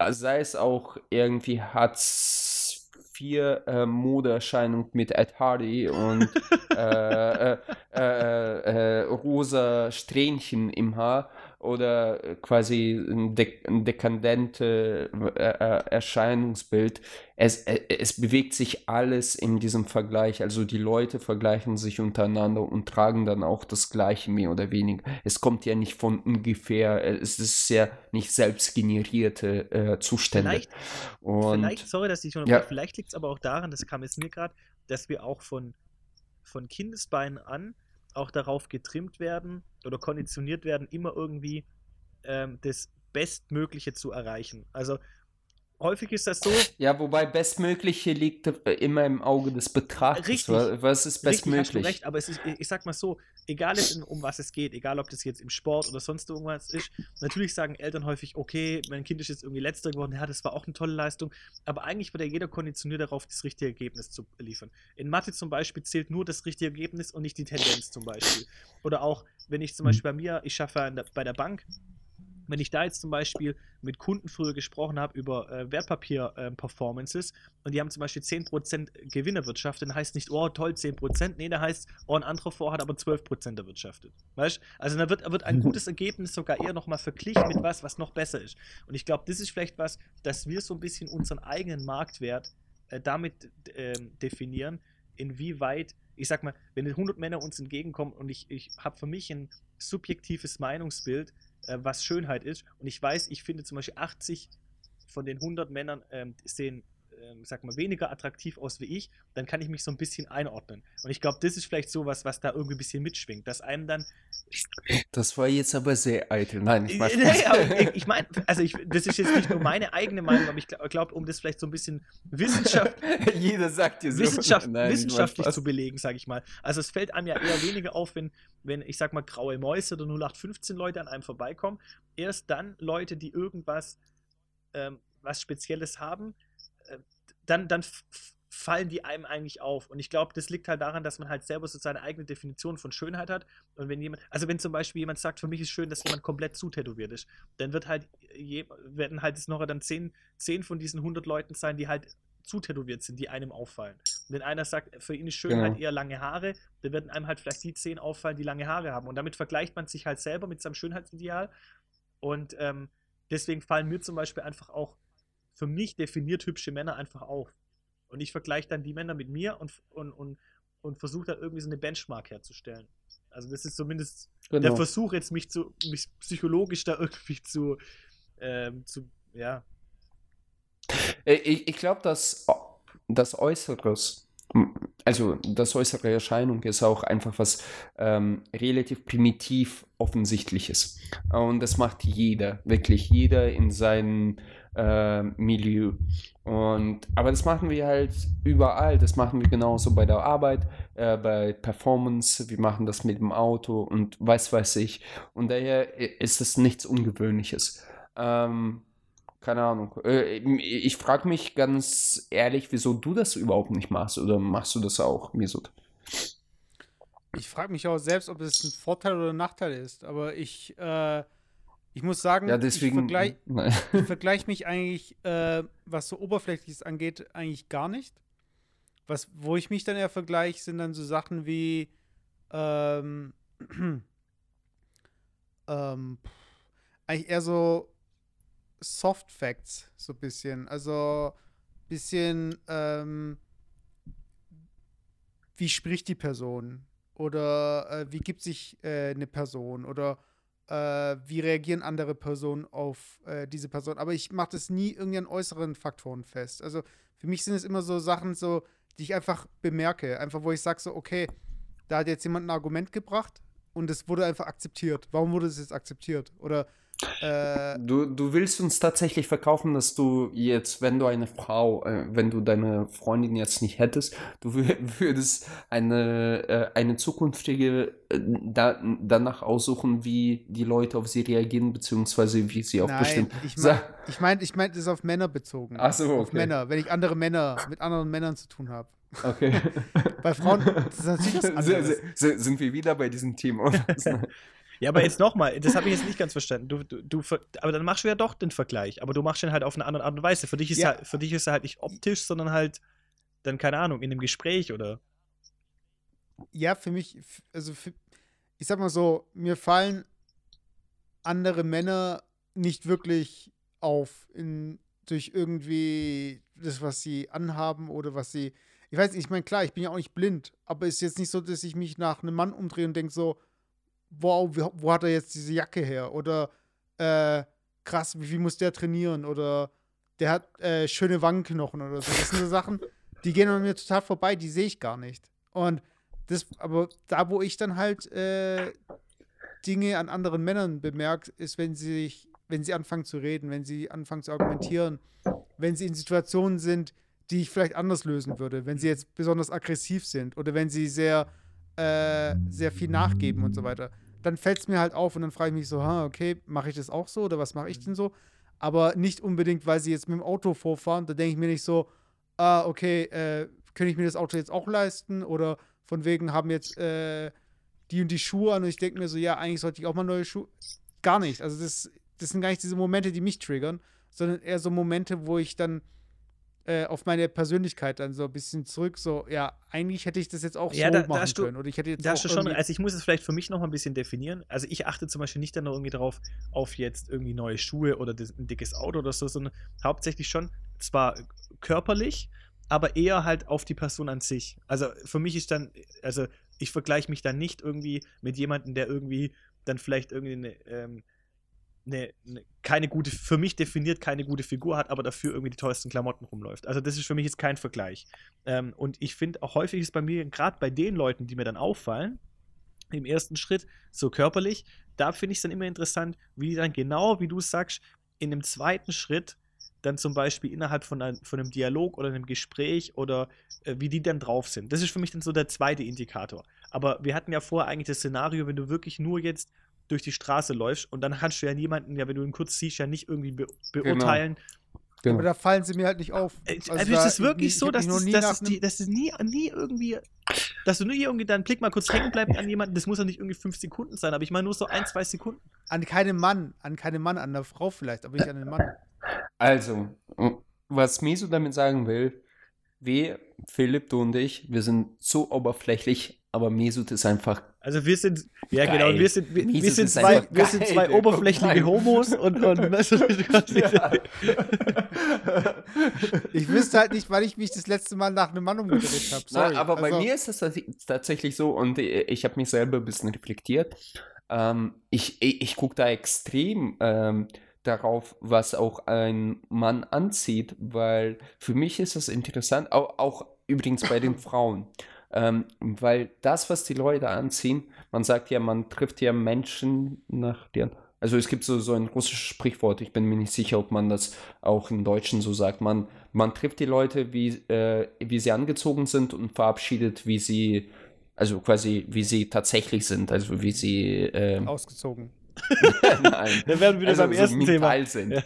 sei es auch irgendwie Hartz vier äh, Modeerscheinung mit Ed Hardy und äh, äh, äh, äh, rosa Strähnchen im Haar oder äh, quasi ein, dek ein dekadente äh, äh, Erscheinungsbild. Es, äh, es bewegt sich alles in diesem Vergleich. Also die Leute vergleichen sich untereinander und tragen dann auch das Gleiche mehr oder weniger. Es kommt ja nicht von ungefähr, äh, es ist ja nicht selbstgenerierte äh, Zustände. Vielleicht, und vielleicht, sorry, dass ich schon Ja. vielleicht liegt es aber auch daran, das kam jetzt mir gerade, dass wir auch von, von Kindesbeinen an auch darauf getrimmt werden oder konditioniert werden, immer irgendwie ähm, das Bestmögliche zu erreichen. Also häufig ist das so, Ja, wobei Bestmögliche liegt äh, immer im Auge des Betrachters. Richtig. Wa- Was ist Richtig, bestmöglich? recht, aber es ist, ich sag mal so, egal um was es geht, egal ob das jetzt im Sport oder sonst irgendwas ist, natürlich sagen Eltern häufig, okay, mein Kind ist jetzt irgendwie letzter geworden, ja, das war auch eine tolle Leistung, aber eigentlich wird ja jeder konditioniert darauf, das richtige Ergebnis zu liefern. In Mathe zum Beispiel zählt nur das richtige Ergebnis und nicht die Tendenz zum Beispiel. Oder auch, wenn ich zum Mhm. Beispiel bei mir, ich schaffe bei der Bank, wenn ich da jetzt zum Beispiel mit Kunden früher gesprochen habe über äh, Wertpapier-Performances und die haben zum Beispiel 10% Gewinn erwirtschaftet, dann heißt nicht, oh toll, 10%, nee, da heißt, oh, ein anderer vor hat aber 12% erwirtschaftet. Weißt Also da wird, wird ein gutes Ergebnis sogar eher nochmal verglichen mit was, was noch besser ist. Und ich glaube, das ist vielleicht was, dass wir so ein bisschen unseren eigenen Marktwert äh, damit ähm, definieren, inwieweit, ich sag mal, wenn 100 Männer uns entgegenkommen und ich, ich habe für mich ein subjektives Meinungsbild, äh, was Schönheit ist. Und ich weiß, ich finde zum Beispiel 80 von den 100 Männern ähm, sehen, ähm, sag mal, weniger attraktiv aus wie ich, dann kann ich mich so ein bisschen einordnen. Und ich glaube, das ist vielleicht sowas, was da irgendwie ein bisschen mitschwingt, dass einem dann. Das war jetzt aber sehr eitel. Nein, ich Spaß. aber ich, ich meine, also ich, das ist jetzt nicht nur meine eigene Meinung, aber ich glaube, um das vielleicht so ein bisschen Wissenschaft, Jeder sagt dir so. Wissenschaft, Nein, wissenschaftlich zu belegen, sage ich mal. Also es fällt einem ja eher weniger auf, wenn, wenn ich sag mal, graue Mäuse oder 0815 Leute an einem vorbeikommen. Erst dann Leute, die irgendwas ähm, was Spezielles haben, äh, dann, dann f- fallen die einem eigentlich auf. Und ich glaube, das liegt halt daran, dass man halt selber so seine eigene Definition von Schönheit hat. Und wenn jemand, also wenn zum Beispiel jemand sagt, für mich ist schön, dass jemand komplett zutätowiert ist, dann wird halt, je, werden halt es noch dann zehn, zehn von diesen 100 Leuten sein, die halt zutätowiert sind, die einem auffallen. Und wenn einer sagt, für ihn ist Schönheit Genau. eher lange Haare, dann werden einem halt vielleicht die zehn auffallen, die lange Haare haben. Und damit vergleicht man sich halt selber mit seinem Schönheitsideal. Und ähm, deswegen fallen mir zum Beispiel einfach auch für mich definiert hübsche Männer einfach auf. Und ich vergleiche dann die Männer mit mir und, und, und, und versuche da irgendwie so eine Benchmark herzustellen. Also das ist zumindest genau. der Versuch, jetzt mich zu mich psychologisch da irgendwie zu, ähm, zu ja. Äh, ich, ich glaube, dass das Äußeres, also das äußere Erscheinung ist auch einfach was ähm, relativ primitiv offensichtliches. Und das macht jeder, wirklich jeder in seinem äh, Milieu. Und, aber das machen wir halt überall. Das machen wir genauso bei der Arbeit, äh, bei Performance. Wir machen das mit dem Auto und weiß, weiß ich. Und daher ist es nichts Ungewöhnliches. Ähm, keine Ahnung. Äh, ich frage mich ganz ehrlich, wieso du das überhaupt nicht machst. Oder machst du das auch, Misut? Ich frage mich auch selbst, ob es ein Vorteil oder ein Nachteil ist. Aber ich, äh, ich muss sagen, ja, deswegen, ich vergleiche vergleich mich eigentlich, äh, was so Oberflächliches angeht, eigentlich gar nicht. Was, wo ich mich dann eher vergleiche, sind dann so Sachen wie ähm, ähm, eigentlich eher so Soft Facts, so ein bisschen. Also bisschen, ähm, wie spricht die Person? Oder äh, wie gibt sich äh, eine Person? Oder äh, wie reagieren andere Personen auf äh, diese Person? Aber ich mache das nie irgendwie an äußeren Faktoren fest. Also für mich sind es immer so Sachen, so, die ich einfach bemerke. Einfach, wo ich sage, so, okay, da hat jetzt jemand ein Argument gebracht und es wurde einfach akzeptiert. Warum wurde es jetzt akzeptiert? Oder äh, du, du willst uns tatsächlich verkaufen, dass du jetzt, wenn du eine Frau, äh, wenn du deine Freundin jetzt nicht hättest, du würdest eine, äh, eine zukünftige äh, da, danach aussuchen, wie die Leute auf sie reagieren, beziehungsweise wie sie auf Nein, bestimmte. Ich meine, ich meine, ich mein, das ist auf Männer bezogen. Ach so, okay. Auf Männer, wenn ich andere Männer mit anderen Männern zu tun habe. Okay. bei Frauen das ist natürlich das anderes. Sind wir wieder bei diesem Thema? Ja, aber jetzt nochmal, das habe ich jetzt nicht ganz verstanden. Du, du, du, aber dann machst du ja doch den Vergleich, aber du machst den halt auf eine andere Art und Weise. Für dich ist, ja. halt, für dich ist er halt nicht optisch, sondern halt dann, keine Ahnung, in einem Gespräch oder. Ja, für mich, also für, ich sag mal so, mir fallen andere Männer nicht wirklich auf in, durch irgendwie das, was sie anhaben oder was sie. Ich weiß nicht, ich meine, klar, ich bin ja auch nicht blind, aber es ist jetzt nicht so, dass ich mich nach einem Mann umdrehe und denke so, wow, wo hat er jetzt diese Jacke her? Oder äh, krass, wie viel muss der trainieren? Oder der hat äh, schöne Wangenknochen oder so. Das sind so Sachen, die gehen an mir total vorbei, die sehe ich gar nicht. Und das, aber da, wo ich dann halt äh, Dinge an anderen Männern bemerke, ist, wenn sie sich, wenn sie anfangen zu reden, wenn sie anfangen zu argumentieren, wenn sie in Situationen sind, die ich vielleicht anders lösen würde, wenn sie jetzt besonders aggressiv sind oder wenn sie sehr äh, sehr viel nachgeben und so weiter. Dann fällt es mir halt auf und dann frage ich mich so, okay, mache ich das auch so oder was mache ich denn so? Aber nicht unbedingt, weil sie jetzt mit dem Auto vorfahren. Da denke ich mir nicht so, ah, okay, äh, kann ich mir das Auto jetzt auch leisten? Oder von wegen haben jetzt äh, die und die Schuhe an und ich denke mir so, ja, eigentlich sollte ich auch mal neue Schuhe. Gar nicht. Also das, das sind gar nicht diese Momente, die mich triggern, sondern eher so Momente, wo ich dann äh, auf meine Persönlichkeit dann so ein bisschen zurück. So, ja, eigentlich hätte ich das jetzt auch ja, so da, machen du, können. Oder ich hätte jetzt da du schon, also ich muss es vielleicht für mich noch mal ein bisschen definieren. Also ich achte zum Beispiel nicht dann noch irgendwie darauf, auf jetzt irgendwie neue Schuhe oder ein dickes Auto oder so, sondern hauptsächlich schon zwar körperlich, aber eher halt auf die Person an sich. Also für mich ist dann, also ich vergleiche mich dann nicht irgendwie mit jemandem, der irgendwie dann vielleicht irgendwie eine, ähm, eine, eine, keine gute, für mich definiert keine gute Figur hat, aber dafür irgendwie die teuersten Klamotten rumläuft. Also das ist für mich jetzt kein Vergleich. Ähm, und ich finde auch häufig ist bei mir, gerade bei den Leuten, die mir dann auffallen, im ersten Schritt, so körperlich, da finde ich es dann immer interessant, wie die dann genau, wie du sagst, in dem zweiten Schritt dann zum Beispiel innerhalb von, ein, von einem Dialog oder einem Gespräch oder äh, wie die dann drauf sind. Das ist für mich dann so der zweite Indikator. Aber wir hatten ja vorher eigentlich das Szenario, wenn du wirklich nur jetzt durch die Straße läufst und dann kannst du ja niemanden, ja, wenn du ihn kurz siehst, ja nicht irgendwie be genau. beurteilen. Genau. Aber da fallen sie mir halt nicht auf. Äh, also, also ist es wirklich nie, so, dass, es, dass, es nie, nie irgendwie, dass du nur irgendwie deinen Blick mal kurz hängen bleibt an jemanden, das muss ja nicht irgendwie fünf Sekunden sein, aber ich meine nur so ein, zwei Sekunden. An keinem Mann, an keinem Mann, an der Frau vielleicht, aber nicht an den Mann. Also, was Meso damit sagen will, wir, Philipp, du und ich, wir sind so oberflächlich aber Mesut ist einfach. Also wir sind, ja Geil. genau, wir sind, wir, wir sind zwei, wir sind zwei oberflächliche rein. Homos und, und weißt du, Ich wüsste halt nicht, wann ich mich das letzte Mal nach einem Mann umgedreht habe. Sorry. aber bei Also, mir ist das tats- tatsächlich so und äh, ich habe mich selber ein bisschen reflektiert. Ähm, ich ich, ich gucke da extrem ähm, darauf, was auch ein Mann anzieht, weil für mich ist das interessant, auch, auch übrigens bei den Frauen. Ähm, weil das, was die Leute anziehen, man sagt ja, man trifft ja Menschen nach deren. Also es gibt so, so ein russisches Sprichwort, ich bin mir nicht sicher, ob man das auch im Deutschen so sagt. Man, man trifft die Leute, wie, äh, wie sie angezogen sind und verabschiedet, wie sie, also quasi, wie sie tatsächlich sind, also wie sie, ähm, ausgezogen. nein, Dann werden wir wieder also beim so ersten Thema. mental sind.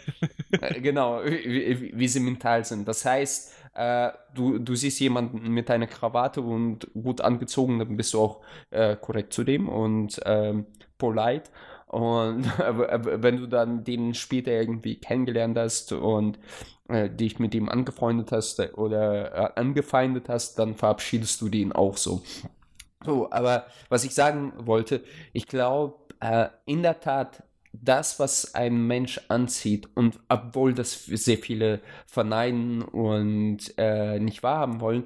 Äh, genau, wie, wie, wie sie mental sind. Das heißt, äh, du, du siehst jemanden mit einer Krawatte und gut angezogen, dann bist du auch äh, korrekt zu dem und ähm, polite. Und äh, wenn du dann den später irgendwie kennengelernt hast und äh, dich mit ihm angefreundet hast oder äh, angefeindet hast, dann verabschiedest du den auch so. So, aber was ich sagen wollte, ich glaube, äh, in der Tat, das, was ein Mensch anzieht, und obwohl das sehr viele verneinen und äh, nicht wahrhaben wollen,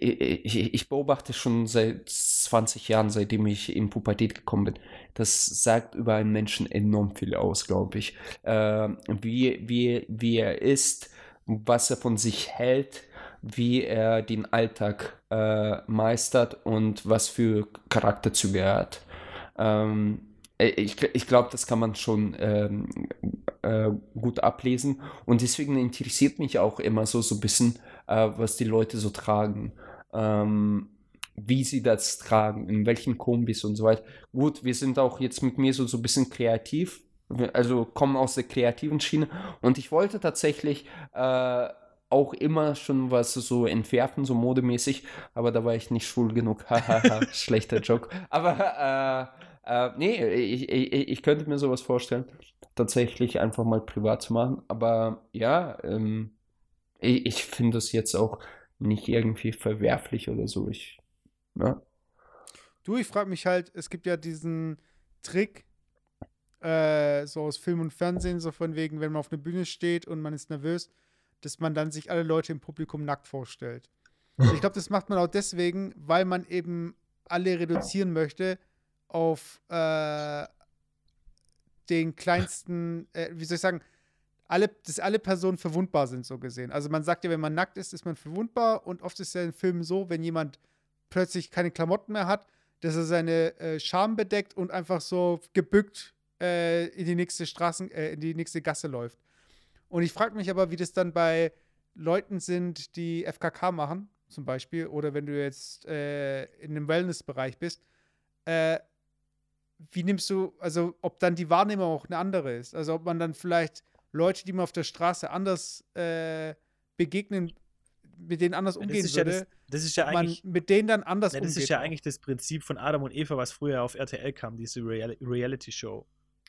ich, ich beobachte schon seit 20 Jahren, seitdem ich in Pubertät gekommen bin. Das sagt über einen Menschen enorm viel aus, glaube ich. Äh, wie, wie, wie er ist, was er von sich hält, wie er den Alltag äh, meistert und was für Charakterzüge er hat. Ähm, ich ich glaube, das kann man schon ähm, äh, gut ablesen. Und deswegen interessiert mich auch immer so, so ein bisschen, äh, was die Leute so tragen. Ähm, wie sie das tragen, in welchen Kombis und so weiter. Gut, wir sind auch jetzt mit mir so, so ein bisschen kreativ, also kommen aus der kreativen Schiene. Und ich wollte tatsächlich äh, auch immer schon was so entwerfen, so modemäßig, aber da war ich nicht schwul genug. Hahaha, schlechter Joke. Aber äh, äh, nee, ich, ich, ich könnte mir sowas vorstellen, tatsächlich einfach mal privat zu machen. Aber ja, ähm, ich, ich finde das jetzt auch nicht irgendwie verwerflich oder so. Ich, ja. Du, ich frage mich halt, es gibt ja diesen Trick, äh, so aus Film und Fernsehen, so von wegen, wenn man auf einer Bühne steht und man ist nervös, dass man dann sich alle Leute im Publikum nackt vorstellt. Ich glaube, das macht man auch deswegen, weil man eben alle reduzieren möchte auf äh, den kleinsten, äh, wie soll ich sagen, alle, dass alle Personen verwundbar sind, so gesehen. Also man sagt ja, wenn man nackt ist, ist man verwundbar und oft ist ja in Filmen so, wenn jemand plötzlich keine Klamotten mehr hat, dass er seine äh, Scham bedeckt und einfach so gebückt äh, in die nächste Straßen, äh, in die nächste Gasse läuft. Und ich frage mich aber, wie das dann bei Leuten sind, die FKK machen, zum Beispiel, oder wenn du jetzt äh, in einem Wellness-Bereich bist, äh, wie nimmst du, also ob dann die Wahrnehmung auch eine andere ist? Also ob man dann vielleicht Leute, die man auf der Straße anders äh, begegnen, mit denen anders Das umgehen ist ja, würde, das, das ist ja man eigentlich, mit denen dann anders ja, das umgeht. ist ja eigentlich das Prinzip von Adam und Eva, was früher auf RTL kam, diese Real Reality-Show.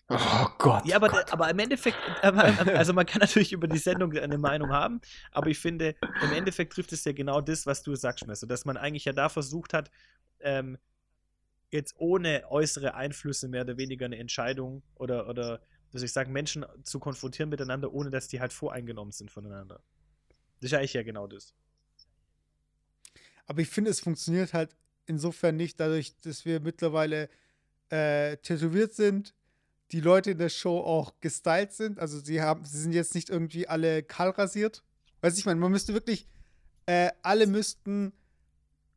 Oh Gott. Ja, aber, Gott. aber im Endeffekt, also man kann natürlich über die Sendung eine Meinung haben, aber ich finde, im Endeffekt trifft es ja genau das, was du sagst, Messer, dass man eigentlich ja da versucht hat, ähm, jetzt ohne äußere Einflüsse mehr oder weniger eine Entscheidung oder, oder soll ich sagen, Menschen zu konfrontieren miteinander, ohne dass die halt voreingenommen sind voneinander. Das ist ja eigentlich ja genau das. Aber ich finde, es funktioniert halt insofern nicht, dadurch, dass wir mittlerweile äh, tätowiert sind, die Leute in der Show auch gestylt sind. Also sie haben, sie sind jetzt nicht irgendwie alle kahl rasiert. Weiß ich meine, man müsste wirklich, äh, alle müssten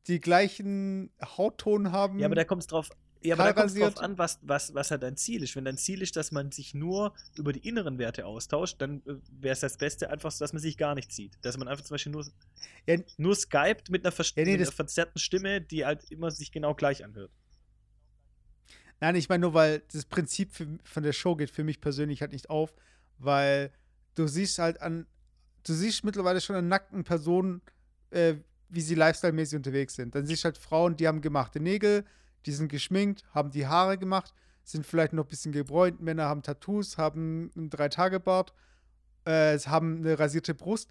die gleichen Hautton haben. Ja, aber da kommt es drauf. Ja, aber da kommt es drauf an, was, was, was halt dein Ziel ist. Wenn dein Ziel ist, dass man sich nur über die inneren Werte austauscht, dann äh, wäre es das Beste einfach, so, dass man sich gar nicht sieht. Dass man einfach zum Beispiel nur, Ja, nur skypt mit einer, Ja, nee, mit einer verzerrten Stimme, die halt immer sich genau gleich anhört. Nein, ich meine nur, weil das Prinzip für, von der Show geht für mich persönlich halt nicht auf, weil du siehst halt an, du siehst mittlerweile schon an nackten Personen, äh, wie sie lifestyle-mäßig unterwegs sind. Dann siehst du halt Frauen, die haben gemachte Nägel, die sind geschminkt, haben die Haare gemacht, sind vielleicht noch ein bisschen gebräunt, Männer haben Tattoos, haben einen Drei-Tage-Bart, äh, haben eine rasierte Brust.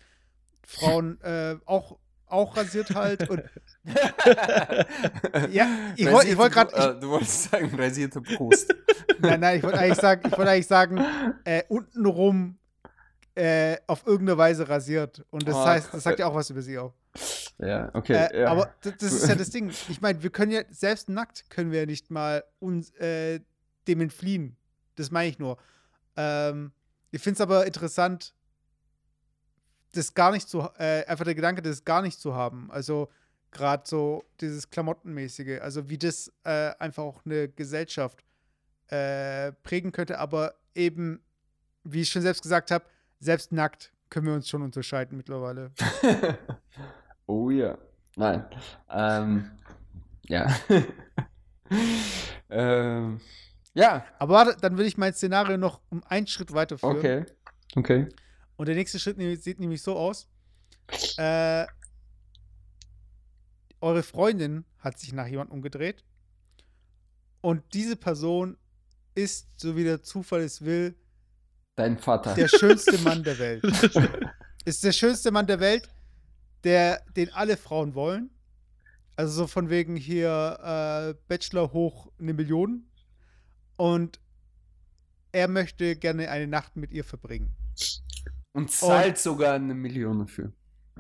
Frauen äh, auch, auch rasiert halt. Und ja, ich wollte wollt gerade. Äh, du wolltest sagen, rasierte Brust. nein, nein, ich wollte eigentlich sagen, ich wollte eigentlich sagen, äh, untenrum äh, auf irgendeine Weise rasiert. Und das Oh, heißt, das sagt ja auch was über sie auch. ja, okay. Äh, ja. Aber das, das ist ja das Ding. Ich meine, wir können ja, selbst nackt können wir ja nicht mal uns äh, dem entfliehen. Das meine ich nur. Ähm, ich finde es aber interessant, das gar nicht zu, äh, einfach der Gedanke, das gar nicht zu haben. Also gerade so dieses Klamottenmäßige, also wie das äh, einfach auch eine Gesellschaft äh, prägen könnte, aber eben, wie ich schon selbst gesagt habe, selbst nackt können wir uns schon unterscheiden mittlerweile. oh ja. Nein. Ähm, ja. ähm, ja, Aber warte, dann will ich mein Szenario noch um einen Schritt weiterführen. okay. Okay. Und der nächste Schritt sieht nämlich so aus. Äh, eure Freundin hat sich nach jemandem umgedreht. Und diese Person ist, so wie der Zufall es will, Dein Vater. der schönste Mann der Welt. Ist der schönste Mann der Welt, der, den alle Frauen wollen. Also so von wegen hier äh, Bachelor hoch eine Million. Und er möchte gerne eine Nacht mit ihr verbringen. Und zahlt sogar eine Million dafür.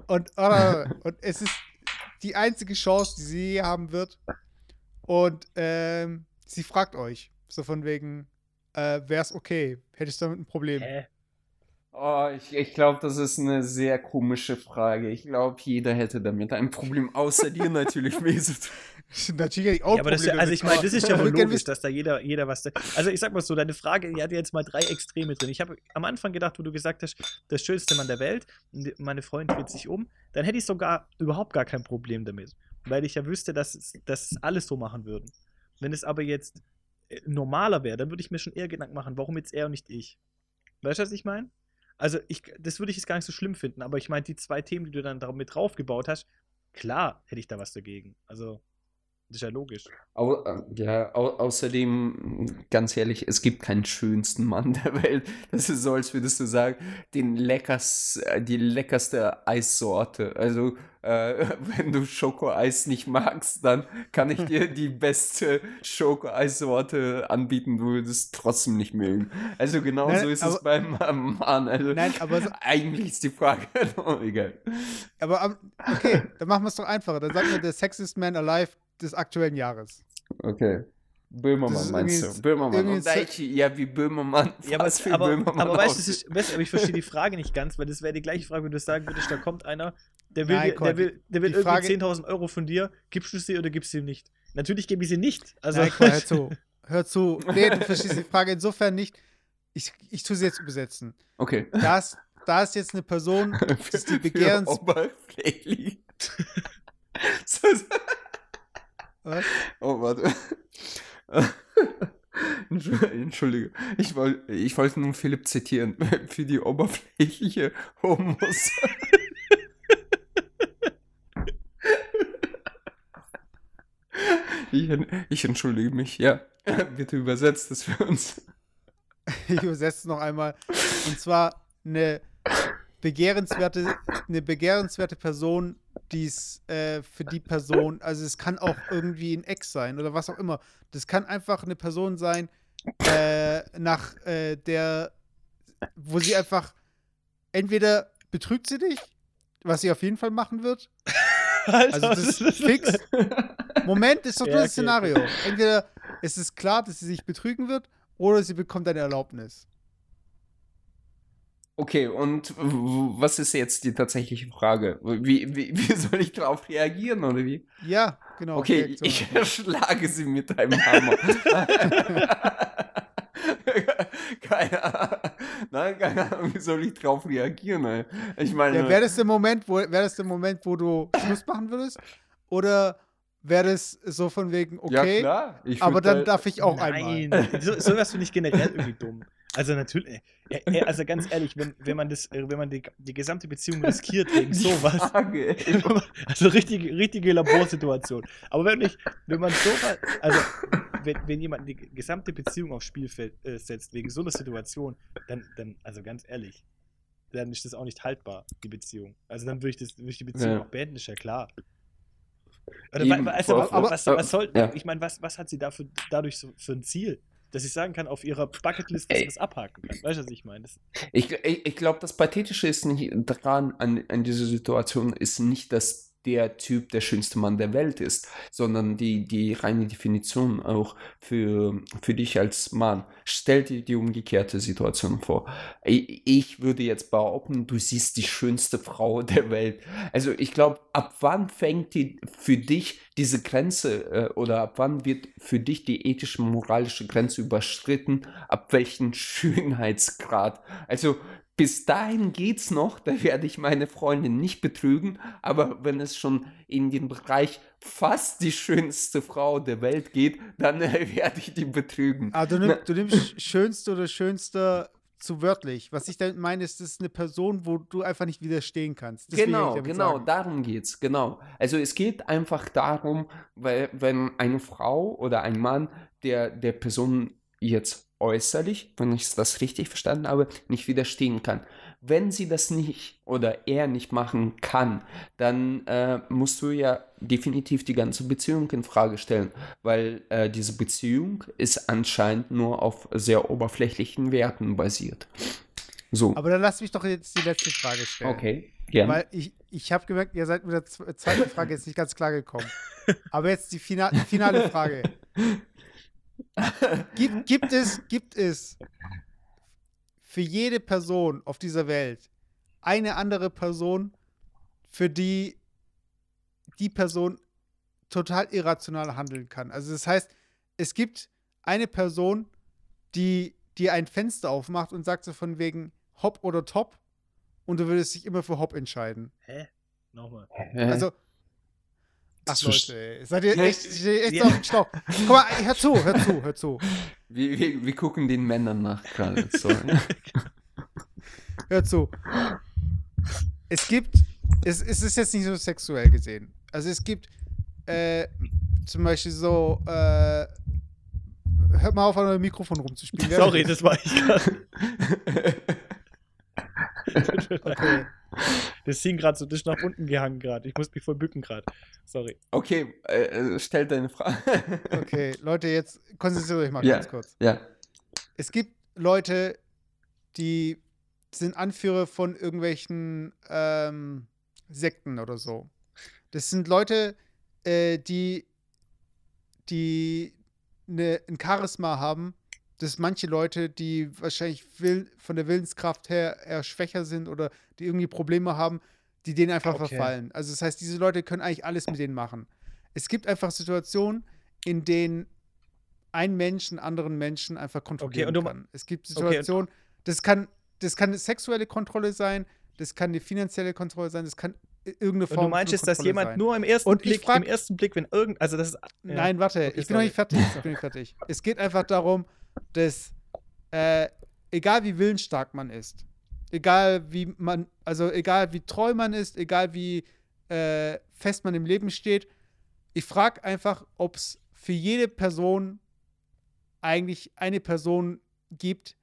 Und, oder, und es ist die einzige Chance, die sie je haben wird. Und ähm, sie fragt euch, so von wegen, äh, wäre es okay? Hättest du damit ein Problem? Hä? Oh, ich, ich glaube, das ist eine sehr komische Frage. Ich glaube, jeder hätte damit ein Problem, außer dir natürlich, Mesut. Natürlich hätte ich auch Ja, aber das, ist ja- Probleme also ich meine, das ist ja wohl ich logisch, dass da jeder, jeder was. Da, also ich sag mal so, deine Frage, die hat jetzt mal drei Extreme drin. Ich habe am Anfang gedacht, wo du gesagt hast, der schönste Mann der Welt, und meine Freundin dreht sich um, dann hätte ich sogar überhaupt gar kein Problem damit. Weil ich ja wüsste, dass, es alles so machen würden. Wenn es aber jetzt normaler wäre, dann würde ich mir schon eher Gedanken machen, warum jetzt er und nicht ich. Weißt du, was ich meine? Also, ich, das würde ich jetzt gar nicht so schlimm finden, aber ich meine, die zwei Themen, die du dann da mit draufgebaut hast, klar hätte ich da was dagegen. Also, das ist ja logisch. Au, äh, ja, au, außerdem, ganz ehrlich, es gibt keinen schönsten Mann der Welt. Das ist so, als würdest du sagen, den leckers, äh, die leckerste Eissorte. Also, äh, wenn du Schokoeis nicht magst, dann kann ich dir die beste Schokoeissorte anbieten, du würdest trotzdem nicht mögen. Also genau Nein, so ist es aber- beim ähm, Mann. Also, Nein, aber so- eigentlich ist die Frage, oh, egal. Aber am- okay, dann machen wir es doch einfacher. Dann sagen wir der Sexiest Man Alive des aktuellen Jahres. Okay. Das Böhmermann meinst du? Böhmermann. Und Daichi, ja, wie Böhmermann. Ja, aber, fast wie aber, Böhmermann aber weißt du, das aber ich verstehe die Frage nicht ganz, weil das wäre die gleiche Frage, wenn du sagen würdest, da kommt einer, der will, Nein, dir- der will, der will die irgendwie Frage- 10.000 Euro von dir, gibst du sie oder gibst du ihm nicht? Natürlich gebe ich sie nicht. Also, Nein, mal, hör zu. Hör zu. Nee, du verstehst die Frage insofern nicht. Ich, ich tue sie jetzt übersetzen. Okay. Da ist, da ist jetzt eine Person, das die Begehrens... Oberflächlich. so, so. Was? Oh, warte. Entschuldige-. Ich, woll, ich wollte nun Philipp zitieren. Für die oberflächliche Homos. Ich, ich entschuldige mich, ja. Bitte übersetzt es für uns. Ich übersetze es noch einmal. Und zwar eine begehrenswerte, eine begehrenswerte Person, die es äh, für die Person, also es kann auch irgendwie ein Ex sein oder was auch immer. Das kann einfach eine Person sein, äh, nach äh, der, wo sie einfach entweder betrügt sie dich, was sie auf jeden Fall machen wird. Alter, Also das ist fix. Moment, ist doch Ja, nur okay, das Szenario. Entweder es ist klar, dass sie sich betrügen wird, oder sie bekommt eine Erlaubnis. Okay, und was ist jetzt die tatsächliche Frage? Wie, wie, wie soll ich darauf reagieren, oder wie? Ja, genau. Okay, Reaktion. ich erschlage sie mit einem Hammer. keine Ahnung. Nein, keine Ahnung, wie soll ich darauf reagieren? Ey? Ich meine, Ja, wäre das der Moment, wo wäre das der Moment, wo du Schluss machen würdest? Oder wäre das so von wegen, ja okay, klar. Ich aber dann da- darf ich auch einmal. Nein, so, sowas finde ich generell irgendwie dumm. Also natürlich, äh, äh, also ganz ehrlich, wenn, wenn man das, äh, wenn man die, die gesamte Beziehung riskiert wegen sowas, Frage, also richtige, richtige Laborsituation. Aber wenn ich, wenn man sowas, also wenn, wenn jemand die gesamte Beziehung aufs Spiel setzt wegen so einer Situation, dann, dann, also ganz ehrlich, dann ist das auch nicht haltbar, die Beziehung. Also dann würde ich, das, würde ich die Beziehung Ja. auch beenden, ist ja klar. Oder, Eben, also, vor- was, was soll, ja. ich meine, was, was hat sie dafür, dadurch so für ein Ziel? Dass ich sagen kann, auf ihrer Bucketlist, dass Ey. das abhaken kann. Weißt du, was ich meine? Das, Ich, ich, ich glaube, das Pathetische ist nicht dran an, an dieser Situation, ist nicht, dass der Typ der schönste Mann der Welt ist, sondern die, die reine Definition auch für, für dich als Mann. Stell dir die umgekehrte Situation vor. Ich, würde jetzt behaupten, du siehst die schönste Frau der Welt. Also ich glaube, ab wann fängt die für dich diese Grenze äh, oder ab wann wird für dich die ethische, moralische Grenze überschritten? Ab welchem Schönheitsgrad? Also bis dahin geht's noch, da werde ich meine Freundin nicht betrügen, aber wenn es schon in den Bereich fast die schönste Frau der Welt geht, dann äh, werde ich die betrügen. Ah, du, nimm, du nimmst schönste oder schönste zu wörtlich. Was ich damit meine, ist, das ist eine Person, wo du einfach nicht widerstehen kannst. Ich Genau, genau, sagen. darum geht's, genau. Also es geht einfach darum, weil wenn eine Frau oder ein Mann der, der Person jetzt äußerlich, wenn ich das richtig verstanden habe, nicht widerstehen kann. Wenn sie das nicht oder er nicht machen kann, dann äh, musst du ja definitiv die ganze Beziehung in Frage stellen, weil äh, diese Beziehung ist anscheinend nur auf sehr oberflächlichen Werten basiert. So, Aber dann lass mich doch jetzt die letzte Frage stellen. okay, gerne. Weil ich, ich habe gemerkt, ihr seid mit der zwe- zweiten Frage jetzt nicht ganz klar gekommen. Aber jetzt die fina finale Frage. Gibt, gibt, es, gibt es für jede Person auf dieser Welt eine andere Person, für die die Person total irrational handeln kann? Also das heißt, es gibt eine Person, die dir ein Fenster aufmacht und sagt so von wegen Hop oder Top und du würdest dich immer für Hop entscheiden. hä? Nochmal. Also, ach Leute, ey, seid ihr echt, echt ja. auf den Schlauch. Guck mal, hör zu, hör zu, hör zu, Wir, wir, wir gucken den Männern nach gerade. Sorry. hör zu. Es gibt, es, es ist jetzt nicht so sexuell gesehen. Also es gibt äh, zum Beispiel so, äh, hört mal auf, an eurem Mikrofon rumzuspielen. Sorry, das war ich gerade. Okay. Das hing gerade so, das ist nach unten gehangen gerade. Ich muss mich voll bücken gerade. Sorry. okay, äh, äh, stell deine Frage. Okay, Leute, jetzt konzentriert euch mal Ja. ganz kurz. Ja. es gibt Leute, die sind Anführer von irgendwelchen ähm, Sekten oder so. Das sind Leute, äh, die, die ne, ein Charisma haben, dass manche Leute, die wahrscheinlich will, von der Willenskraft her eher schwächer sind oder die irgendwie Probleme haben, die denen einfach Okay. verfallen. Also das heißt, diese Leute können eigentlich alles mit denen machen. Es gibt einfach Situationen, in denen ein Mensch einen anderen Menschen einfach kontrollieren ma- kann. Es gibt Situationen, das kann das kann eine sexuelle Kontrolle sein, das kann eine finanzielle Kontrolle sein, das kann irgendeine Form Und du meinst von jetzt, dass Kontrolle jemand sein. nur im ersten Und Blick, frag- im ersten Blick, wenn irgend, also das ist, ja. Nein, warte, Okay, ich bin noch sorry. nicht fertig. Ich bin nicht fertig. Es geht einfach darum, dass äh, egal wie willensstark man ist, egal wie man, also egal wie treu man ist, egal wie äh, fest man im Leben steht, ich frage einfach, ob es für jede Person eigentlich eine Person gibt,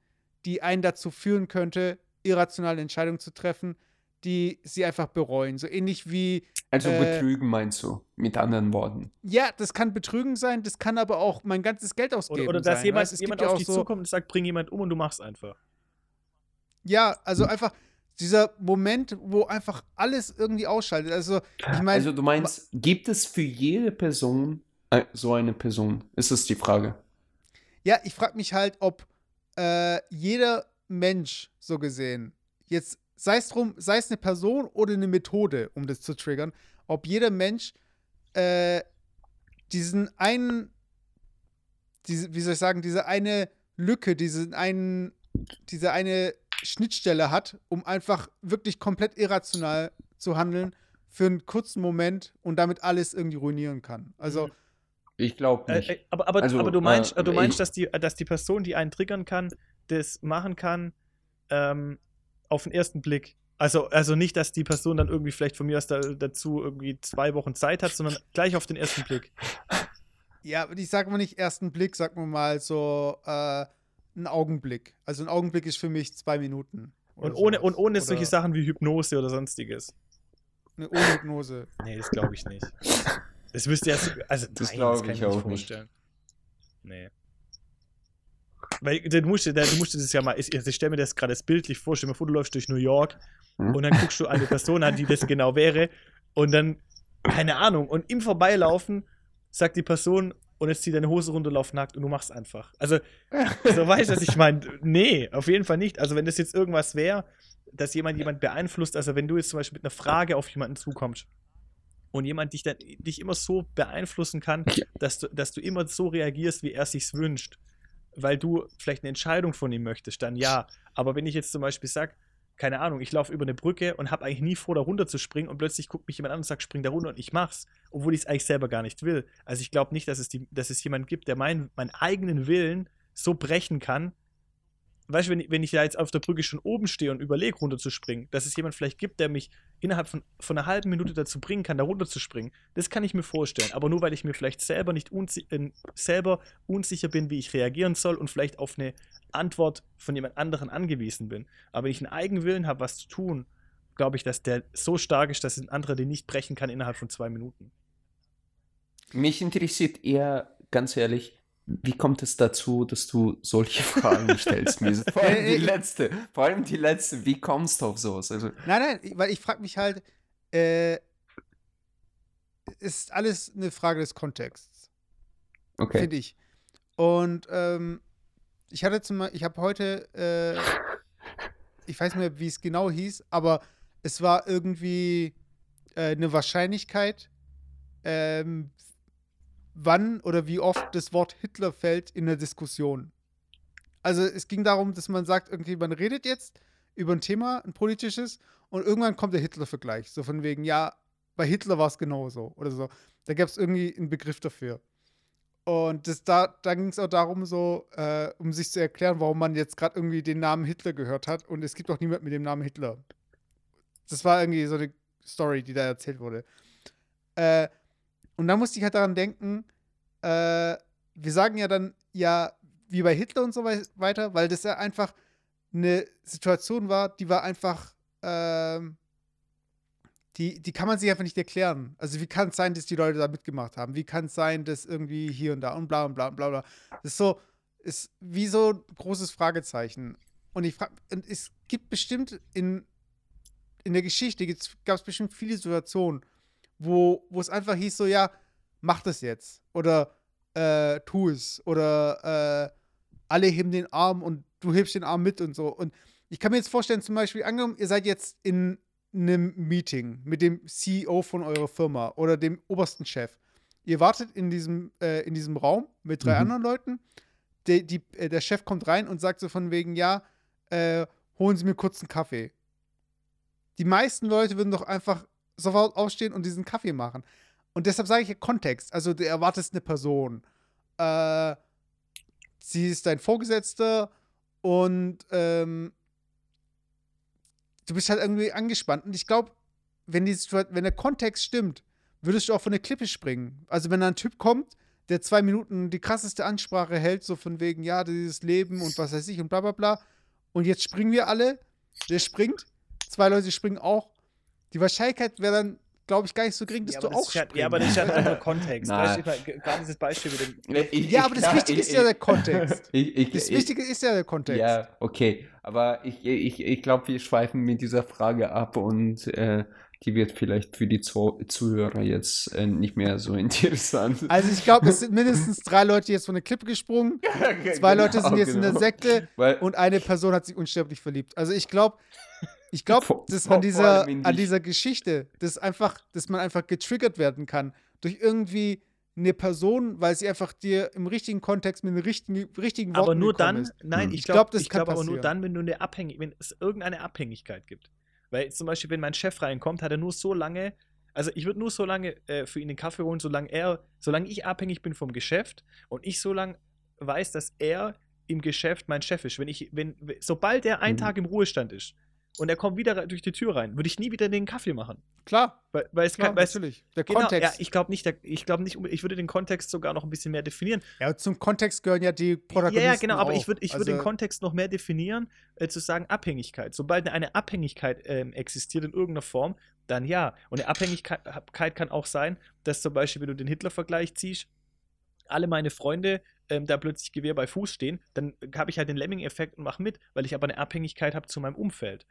die einen dazu führen könnte, irrationale Entscheidungen zu treffen, die sie einfach bereuen. So ähnlich wie Also Äh, betrügen meinst du, mit anderen Worten. ja, das kann Betrügen sein, das kann aber auch mein ganzes Geld ausgeben oder, oder dass sein. jemand, jemand gibt ja auf dich so, zukommt und sagt, bring jemand um und du machst einfach. Ja, also einfach dieser Moment, wo einfach alles irgendwie ausschaltet. Also, ich meine, Also du meinst, gibt es für jede Person äh, so eine Person? Ist das die Frage? ja, ich frage mich halt, ob äh, jeder Mensch, so gesehen, jetzt sei es drum, sei es eine Person oder eine Methode, um das zu triggern, ob jeder Mensch äh, diesen einen, diese, wie soll ich sagen, diese eine Lücke, diesen einen, diese eine Schnittstelle hat, um einfach wirklich komplett irrational zu handeln für einen kurzen Moment und damit alles irgendwie ruinieren kann. Also, Ich glaube Äh, nicht. äh, aber, aber, Also, aber du meinst, äh, du meinst ich- dass, die, dass die Person, die einen triggern kann, das machen kann ähm, auf den ersten Blick. Also, also nicht, dass die Person dann irgendwie vielleicht von mir aus da, dazu irgendwie zwei Wochen Zeit hat, sondern gleich auf den ersten Blick. ja, ich sage mal nicht ersten Blick, sag mal mal so äh, ein Augenblick. Also ein Augenblick ist für mich zwei Minuten. Und ohne, sowas. und ohne Oder solche Sachen wie Hypnose oder sonstiges. Ne, ohne Hypnose. Nee, das glaube ich nicht. Das müsste ja. so- Also, Das kann ich mir auch nicht. vorstellen. Nee. Weil du musst, du musst dir das ja mal. Ich, also ich stelle mir das gerade bildlich vor. Stell mal vor, du läufst durch New York Hm? und dann guckst du eine Person an, die das genau wäre. Und dann, keine Ahnung, und im Vorbeilaufen sagt die Person, und jetzt zieh deine Hose runter, lauf nackt und du machst einfach. Also, so weißt du, was ich meine. Nee, auf jeden Fall nicht. Also, wenn das jetzt irgendwas wäre, dass jemand jemand beeinflusst, also wenn du jetzt zum Beispiel mit einer Frage auf jemanden zukommst und jemand dich dann dich immer so beeinflussen kann, dass du, dass du immer so reagierst, wie er sich's wünscht, weil du vielleicht eine Entscheidung von ihm möchtest, dann ja. Aber wenn ich jetzt zum Beispiel sage, keine Ahnung, ich laufe über eine Brücke und habe eigentlich nie vor, da runter zu springen und plötzlich guckt mich jemand an und sagt, spring da runter und ich mach's, obwohl ich es eigentlich selber gar nicht will. Also ich glaube nicht, dass es, die, dass es jemanden gibt, der mein, meinen eigenen Willen so brechen kann. Weißt du, wenn, ich- wenn ich da jetzt auf der Brücke schon oben stehe und überlege, runterzuspringen, dass es jemand vielleicht gibt, der mich innerhalb von, von einer halben Minute dazu bringen kann, da runterzuspringen, das kann ich mir vorstellen. Aber nur, weil ich mir vielleicht selber nicht unsi äh, selber unsicher bin, wie ich reagieren soll und vielleicht auf eine Antwort von jemand anderen angewiesen bin. Aber wenn ich einen Eigenwillen habe, was zu tun, glaube ich, dass der so stark ist, dass ein anderer den nicht brechen kann innerhalb von zwei Minuten. Mich interessiert eher, ganz ehrlich, wie kommt es dazu, dass du solche Fragen stellst, mir? Vor allem die letzte, vor allem die letzte, wie kommst du auf sowas? Also, Nein, nein, ich- weil ich frage mich halt, äh, ist alles eine Frage des Kontexts, okay. finde ich. Und ähm, ich hatte zum Beispiel, ich habe heute, äh, ich weiß nicht mehr, wie es genau hieß, aber es war irgendwie äh, eine Wahrscheinlichkeit, ähm, wann oder wie oft das Wort Hitler fällt in der Diskussion. Also es ging darum, dass man sagt, irgendwie, man redet jetzt über ein Thema, ein politisches, und irgendwann kommt der Hitler-Vergleich. So von wegen, ja, bei Hitler war es genauso oder so. Da gab es irgendwie einen Begriff dafür. Und das, da, da ging es auch darum, so, äh, um sich zu erklären, warum man jetzt gerade irgendwie den Namen Hitler gehört hat. Und es gibt auch niemand mit dem Namen Hitler. Das war irgendwie so eine Story, die da erzählt wurde. Äh, und da musste ich halt daran denken, äh, wir sagen ja dann, ja, wie bei Hitler und so wei- weiter, weil das ja einfach eine Situation war, die war einfach, ähm, die, die kann man sich einfach nicht erklären. Also wie kann es sein, dass die Leute da mitgemacht haben? Wie kann es sein, dass irgendwie hier und da und bla und bla und bla bla. Das ist so, ist wie so ein großes Fragezeichen. Und ich frage, es gibt bestimmt in, in der Geschichte gab es bestimmt viele Situationen, wo, wo es einfach hieß so, ja, mach das jetzt. Oder äh, tu es. Oder äh, alle heben den Arm und du hebst den Arm mit und so. Und ich kann mir jetzt vorstellen, zum Beispiel, angenommen, ihr seid jetzt in einem Meeting mit dem CEO von eurer Firma oder dem obersten Chef. Ihr wartet in diesem, äh, in diesem Raum mit drei Mhm. anderen Leuten. Der, die, äh, der Chef kommt rein und sagt so von wegen, ja, äh, holen Sie mir kurz einen Kaffee. Die meisten Leute würden doch einfach sofort aufstehen und diesen Kaffee machen. Und deshalb sage ich ja Kontext. Also du erwartest eine Person. Äh, sie ist dein Vorgesetzter und ähm, du bist halt irgendwie angespannt. Und ich glaube, wenn, wenn der Kontext stimmt, würdest du auch von der Klippe springen. Also wenn da ein Typ kommt, der zwei Minuten die krasseste Ansprache hält, so von wegen, ja, dieses Leben und was weiß ich und bla bla bla. Und jetzt springen wir alle. Der springt. Zwei Leute springen auch. Die Wahrscheinlichkeit wäre dann, glaube ich, gar nicht so gering, dass ja, du das auch ist ja, springst. ja, aber das ist ja ein anderer Kontext. Gerade dieses Beispiel mit dem. Ich- Ja, ich- aber das klar, Wichtige ich- ist ja der Kontext. Ich, ich, Das ich, Wichtige ist ja der Kontext. Ja, okay. Aber ich, ich, ich glaube, wir schweifen mit dieser Frage ab und äh, die wird vielleicht für die Zu Zuhörer jetzt äh, nicht mehr so interessant. Also ich glaube, es sind mindestens drei Leute jetzt von der Klippe gesprungen, zwei Leute sind jetzt in der Sekte Weil, und eine Person hat sich unsterblich verliebt. Also ich glaube, ich glaube, dass an dieser, an dieser Geschichte, dass einfach, dass man einfach getriggert werden kann durch irgendwie eine Person, weil sie einfach dir im richtigen Kontext mit den richtigen, richtigen Worten Aber nur dann, ist. nein, Hm. ich Ich glaub, glaube, das ich kann glaube aber nur dann, wenn du eine Abhängig, wenn es irgendeine Abhängigkeit gibt. Weil zum Beispiel, wenn mein Chef reinkommt, hat er nur so lange, also ich würde nur so lange äh, für ihn den Kaffee holen, solange er, solange ich abhängig bin vom Geschäft und ich so lange weiß, dass er im Geschäft mein Chef ist. Wenn ich, wenn, sobald er einen Mhm. Tag im Ruhestand ist, und er kommt wieder durch die Tür rein, würde ich nie wieder den Kaffee machen. Klar, Weil, weil es klar kann, weil es, natürlich. Der genau, Kontext. Ja, ich glaube nicht, der, ich glaube nicht, ich würde den Kontext sogar noch ein bisschen mehr definieren. Ja, zum Kontext gehören ja die Protagonisten. Ja, ja, genau, aber auch. ich würde ich würd den Also, Kontext noch mehr definieren, äh, zu sagen Abhängigkeit. Sobald eine Abhängigkeit ähm, existiert in irgendeiner Form, dann ja. Und eine Abhängigkeit kann auch sein, dass zum Beispiel, wenn du den Hitler-Vergleich ziehst, alle meine Freunde ähm, da plötzlich Gewehr bei Fuß stehen, dann habe ich halt den Lemming-Effekt und mache mit, weil ich aber eine Abhängigkeit habe zu meinem Umfeld.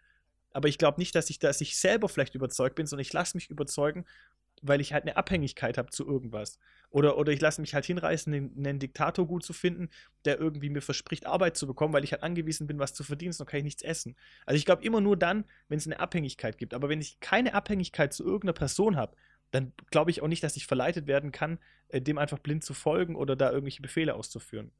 Aber ich glaube nicht, dass ich, dass ich selber vielleicht überzeugt bin, sondern ich lasse mich überzeugen, weil ich halt eine Abhängigkeit habe zu irgendwas. Oder, oder ich lasse mich halt hinreißen, einen, einen Diktator gut zu finden, der irgendwie mir verspricht, Arbeit zu bekommen, weil ich halt angewiesen bin, was zu verdienen, sonst kann ich nichts essen. Also ich glaube immer nur dann, wenn es eine Abhängigkeit gibt. Aber wenn ich keine Abhängigkeit zu irgendeiner Person habe, dann glaube ich auch nicht, dass ich verleitet werden kann, äh, dem einfach blind zu folgen oder da irgendwelche Befehle auszuführen.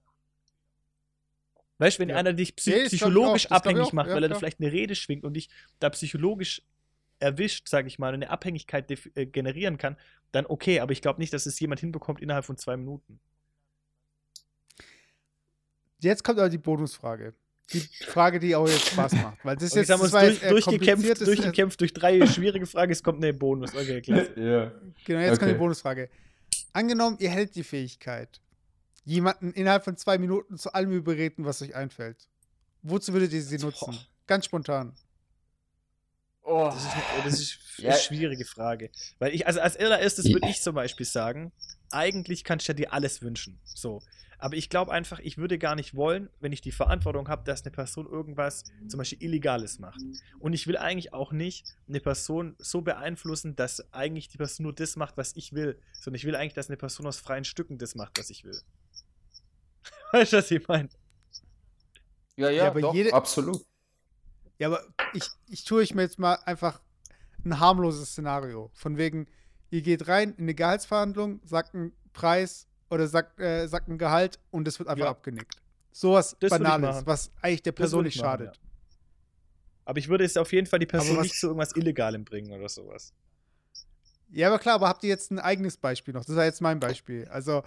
Weißt du, wenn Ja. einer dich psy Nee, psychologisch abhängig auch, macht, ja, weil er da klar. vielleicht eine Rede schwingt und dich da psychologisch erwischt, sage ich mal, eine Abhängigkeit äh, generieren kann, dann okay, aber ich glaube nicht, dass es jemand hinbekommt innerhalb von zwei Minuten. Jetzt kommt aber die Bonusfrage. Die Frage, die auch jetzt Spaß macht. Weil das jetzt sagen wir durch, durchgekämpft, durchgekämpft durch drei schwierige Fragen, es kommt eine Bonus. Okay, klasse. Ja. Genau, jetzt kommt Okay. die Bonusfrage. Angenommen, ihr hättet die Fähigkeit, jemanden innerhalb von zwei Minuten zu allem überreden, was euch einfällt. Wozu würdet ihr sie nutzen? Boah. Ganz spontan. Oh. Das ist, eine, das ist eine Ja. schwierige Frage. Weil ich, also als allererstes würde ich zum Beispiel sagen, eigentlich kannst du dir alles wünschen. So. Aber ich glaube einfach, ich würde gar nicht wollen, wenn ich die Verantwortung habe, dass eine Person irgendwas zum Beispiel Illegales macht. Und ich will eigentlich auch nicht eine Person so beeinflussen, dass eigentlich die Person nur das macht, was ich will. Sondern ich will eigentlich, dass eine Person aus freien Stücken das macht, was ich will. Weißt du, was ich meine? Ja, ja, Ja, aber doch, jede- absolut. Ja, aber ich, ich tue ich mir jetzt mal einfach ein harmloses Szenario. Von wegen, ihr geht rein in eine Gehaltsverhandlung, sagt einen Preis oder sagt, äh, sagt ein Gehalt und es wird einfach Ja. abgenickt. Sowas Banales, was eigentlich der Person nicht machen, schadet. Aber ich würde es auf jeden Fall die Person was- nicht zu irgendwas Illegalem bringen oder sowas. Ja, aber klar, aber habt ihr jetzt ein eigenes Beispiel noch? Das war jetzt mein Beispiel. Also,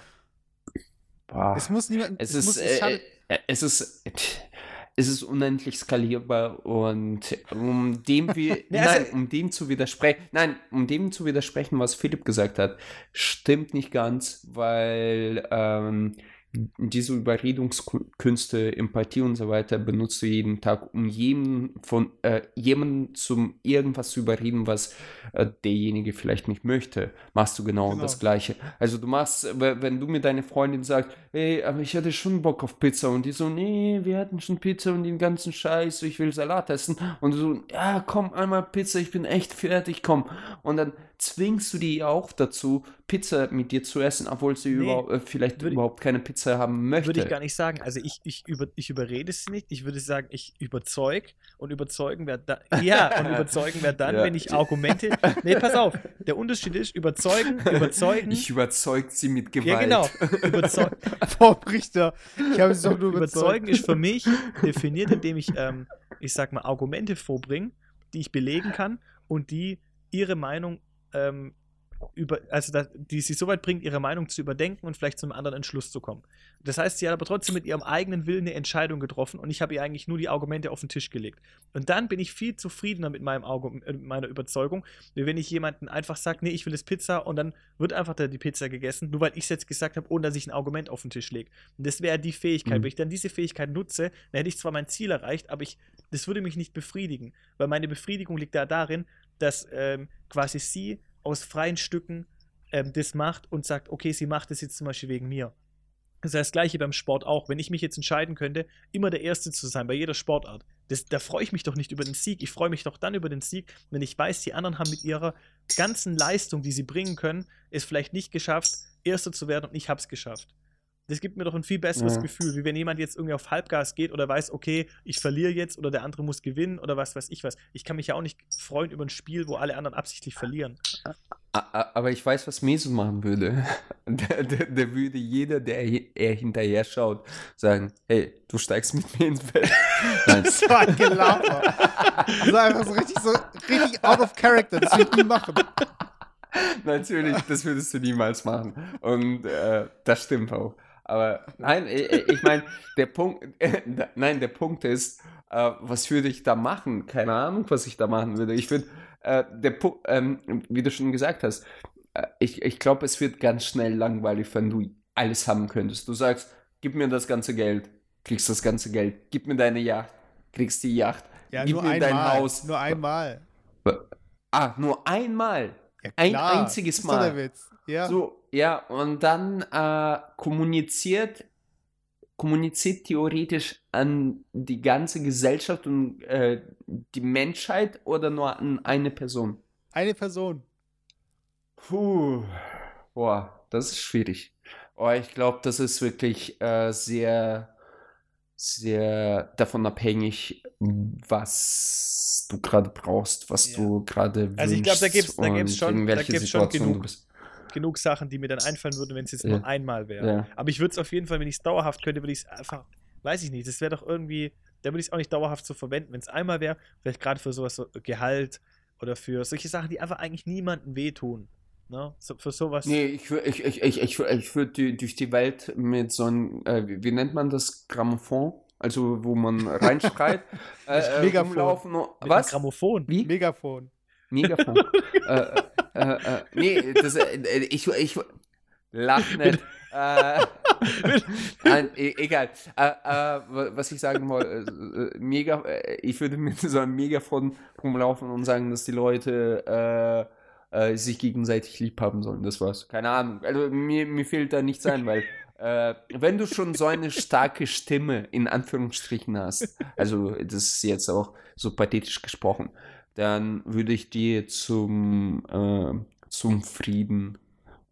Boah. es muss niemand. Es muss, ist, es äh, äh, es ist, es ist unendlich skalierbar und um dem wir, nein, um dem zu widersprechen, nein, um dem zu widersprechen, was Philipp gesagt hat, stimmt nicht ganz, weil ähm, diese Überredungskünste, Empathie und so weiter benutzt du jeden Tag, um jedem von äh, jemanden zum irgendwas zu überreden, was äh, derjenige vielleicht nicht möchte, machst du genau, Genau. das Gleiche. Also du machst, we- wenn du mit deiner Freundin sagst, ey, aber ich hatte schon Bock auf Pizza und die so, nee, wir hatten schon Pizza und den ganzen Scheiß, ich will Salat essen und du so, ja, komm, einmal Pizza, ich bin echt fertig, komm. Und dann zwingst du die auch dazu, Pizza mit dir zu essen, obwohl sie Nee, überhaupt, äh, vielleicht ich- überhaupt keine Pizza haben möchte. Würde ich gar nicht sagen. Also ich, ich, über, ich überrede sie nicht. Ich würde sagen, ich überzeug und überzeugen wer da, ja, und überzeugen wer dann, Ja. wenn ich Argumente. Nee, pass auf. Der Unterschied ist, überzeugen, überzeugen. Ich überzeug sie mit Gewalt. ja, genau. Überzeu Vom Richter. Ich habe es doch nur überzeugen überzeugt. ist für mich definiert, indem ich, ähm, ich sag mal, Argumente vorbringe, die ich belegen kann und die ihre Meinung ähm, über, also da, die sie so weit bringt, ihre Meinung zu überdenken und vielleicht zu einem anderen Entschluss zu kommen. Das heißt, sie hat aber trotzdem mit ihrem eigenen Willen eine Entscheidung getroffen und ich habe ihr eigentlich nur die Argumente auf den Tisch gelegt. Und dann bin ich viel zufriedener mit meinem Auge, äh, meiner Überzeugung, wie wenn ich jemanden einfach sage, nee, ich will jetzt Pizza und dann wird einfach da die Pizza gegessen, nur weil ich es jetzt gesagt habe, ohne dass ich ein Argument auf den Tisch lege. Und das wäre die Fähigkeit. Mhm. Wenn ich dann diese Fähigkeit nutze, dann hätte ich zwar mein Ziel erreicht, aber ich, das würde mich nicht befriedigen. Weil meine Befriedigung liegt da darin, dass ähm, quasi sie aus freien Stücken ähm, das macht und sagt, okay, sie macht das jetzt zum Beispiel wegen mir. Das ist das gleiche beim Sport auch. Wenn ich mich jetzt entscheiden könnte, immer der Erste zu sein bei jeder Sportart, das, da freue ich mich doch nicht über den Sieg. Ich freue mich doch dann über den Sieg, wenn ich weiß, die anderen haben mit ihrer ganzen Leistung, die sie bringen können, es vielleicht nicht geschafft, Erster zu werden und ich habe es geschafft. Das gibt mir doch ein viel besseres Ja. Gefühl, wie wenn jemand jetzt irgendwie auf Halbgas geht oder weiß, okay, ich verliere jetzt oder der andere muss gewinnen oder was weiß ich was. Ich kann mich ja auch nicht freuen über ein Spiel, wo alle anderen absichtlich verlieren. Aber ich weiß, was Meso machen würde. Der, der, der würde jeder, der er hinterher schaut, sagen: Hey, du steigst mit mir ins Bett. Nein. Das war ein Gelaber. Das war einfach so richtig, so richtig out of character. Das würde ich nie machen. Natürlich, das würdest du niemals machen. Und äh, das stimmt auch. Aber nein, ich, meine, der Punkt, nein, der Punkt ist, Äh, was würde ich da machen? Keine Ahnung, was ich da machen würde. Ich würde, äh, der Pu ähm, wie du schon gesagt hast, äh, ich, ich glaube, es wird ganz schnell langweilig, wenn du alles haben könntest. Du sagst, gib mir das ganze Geld, kriegst das ganze Geld. Gib mir deine Yacht, kriegst die Yacht. Ja, gib nur mir dein einmal. Haus. Nur einmal. Ah, nur einmal. Ja, Ein einziges Ist doch der Mal. Witz. Ja. So, ja, und dann äh, kommuniziert, kommuniziert theoretisch an die ganze Gesellschaft und äh, die Menschheit oder nur an eine Person? Eine Person. Puh, boah, das ist schwierig. Oh, ich glaube, das ist wirklich äh, sehr, sehr davon abhängig, was du gerade brauchst, was Ja. du gerade Also ich glaub, da gibt's und schon- da gibt's schon genug. Genug Sachen, die mir dann einfallen würden, wenn es jetzt Ja. nur einmal wäre. Ja. Aber ich würde es auf jeden Fall, wenn ich es dauerhaft könnte, würde ich es einfach, weiß ich nicht, das wäre doch irgendwie, da würde ich es auch nicht dauerhaft so verwenden. Wenn es einmal wäre, vielleicht gerade für sowas, so Gehalt oder für solche Sachen, die einfach eigentlich niemandem wehtun. Ne? So, für sowas. Nee, ich, ich, ich, ich, ich, ich würde die- durch die Welt mit so einem, äh, wie wie nennt man das, Grammophon? Also, wo man reinschreit. äh, äh, mit einem Was? Grammophon. Wie? Megafon. Megafon. äh, äh, äh, nee, das, äh, ich, ich, lach nicht. äh, nein, e egal. Äh, wa- was ich sagen wollte, mega, ich würde mit so einem Megafon rumlaufen und sagen, dass die Leute sich gegenseitig lieb haben sollen. Das war's. Keine Ahnung. Also mir, mir fehlt da nichts ein, weil äh, wenn du schon so eine starke Stimme in Anführungsstrichen hast, also das ist jetzt auch so pathetisch gesprochen, dann würde ich dir zum, äh, zum Frieden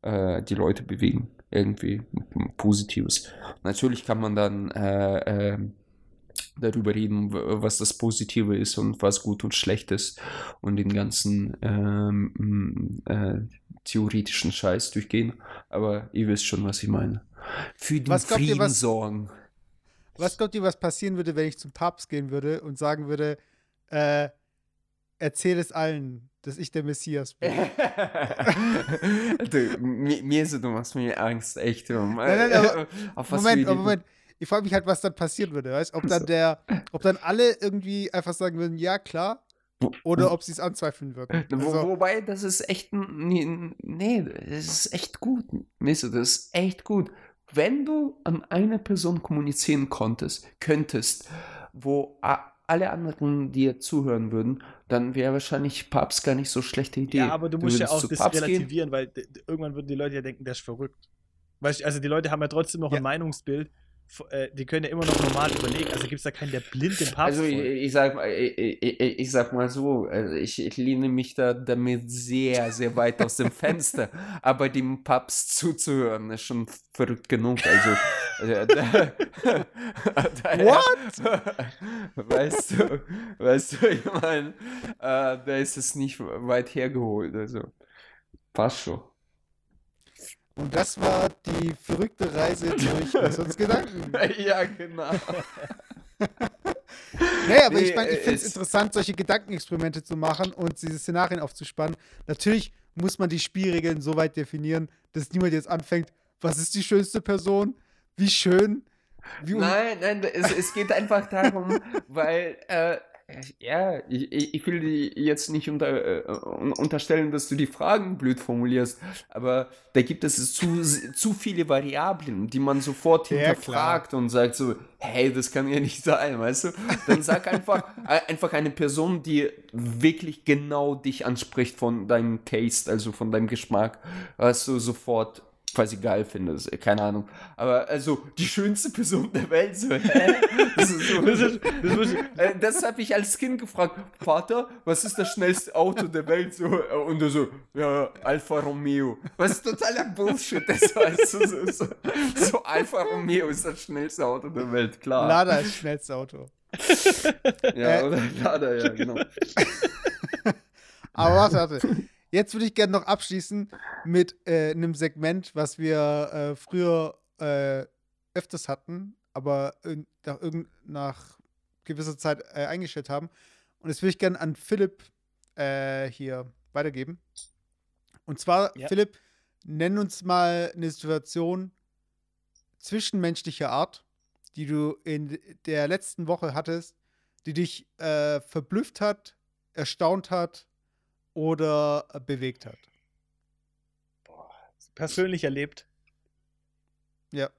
äh, die Leute bewegen. Irgendwie Positives. Natürlich kann man dann äh, äh, darüber reden, was das Positive ist und was gut und schlecht ist und den ganzen ähm, m, äh, theoretischen Scheiß durchgehen. Aber ihr wisst schon, was ich meine. Für den Was glaubt ihr, Frieden was- sorgen. Was glaubt ihr, was passieren würde, wenn ich zum Papst gehen würde und sagen würde, äh, erzähl es allen, dass ich der Messias bin? du, mir, mir so, du machst mir Angst, echt. Nein, nein, aber- Auf was Moment, aber. Moment. Ich frage mich halt, was dann passieren würde, weißt? Ob dann der, ob dann alle irgendwie einfach sagen würden, ja klar, oder ob sie es anzweifeln würden. Wo, Also, wobei, das ist echt. Nee, nee, das ist echt gut. Misso, das ist echt gut. Wenn du an eine Person kommunizieren konntest, könntest, wo alle anderen dir zuhören würden, dann wäre wahrscheinlich Papst gar nicht so schlechte Idee. Ja, aber du musst ja würdest auch das Papst gehen. relativieren, weil d- d- irgendwann würden die Leute ja denken, der ist verrückt. Weißt du, also die Leute haben ja trotzdem noch Ja. ein Meinungsbild. Äh, Die können ja immer noch normal überlegen. Also gibt es da keinen, der blind den Papst Also ich, ich, sag, mal- ich, ich, ich sag mal so, also ich, ich lehne mich da damit sehr, sehr weit aus dem Fenster. Aber dem Papst zuzuhören ist schon verrückt genug. Also, äh, da, What? Weißt du, weißt du, ich meine, äh, da ist es nicht weit hergeholt. Also, passt schon. Und das war die verrückte Reise durch Nissons Gedanken. ja, genau. Nee, aber Nee, ich meine, ich finde es es- interessant, solche Gedankenexperimente zu machen und diese Szenarien aufzuspannen. Natürlich muss man die Spielregeln so weit definieren, dass niemand jetzt anfängt, was ist die schönste Person? Wie schön? Wie Nein, nein, es, es geht einfach darum, weil, äh, ja, ich, ich will dir jetzt nicht unter, äh, un- unterstellen, dass du die Fragen blöd formulierst, aber da gibt es zu, zu viele Variablen, die man sofort Ja, hinterfragt und sagt so, hey, das kann ja nicht sein, weißt du? Dann sag einfach, äh, einfach eine Person, die wirklich genau dich anspricht von deinem Taste, also von deinem Geschmack, was du sofort quasi geil findest, äh, keine Ahnung. Aber also die schönste Person der Welt, so, hä? Das, ist so, Das ist- das äh, das habe ich als Kind gefragt, Vater, was ist das schnellste Auto der Welt? So, äh, und er so, ja, Alfa Romeo. Was totaler Bullshit ist, weißt du, so, so, so Alfa Romeo ist das schnellste Auto der Welt, klar. Lada ist das schnellste Auto. ja, Äh. oder Lada, ja, genau. Aber warte, warte. Jetzt würde ich gerne noch abschließen mit äh, einem Segment, was wir äh, früher äh, öfters hatten, aber nach, nach gewisser Zeit äh, eingestellt haben. Und das würde ich gerne an Philipp äh, hier weitergeben. Und zwar, Ja. Philipp, nenn uns mal eine Situation zwischenmenschlicher Art, die du in der letzten Woche hattest, die dich äh, verblüfft hat, erstaunt hat oder äh, bewegt hat? Boah, persönlich erlebt. Ja.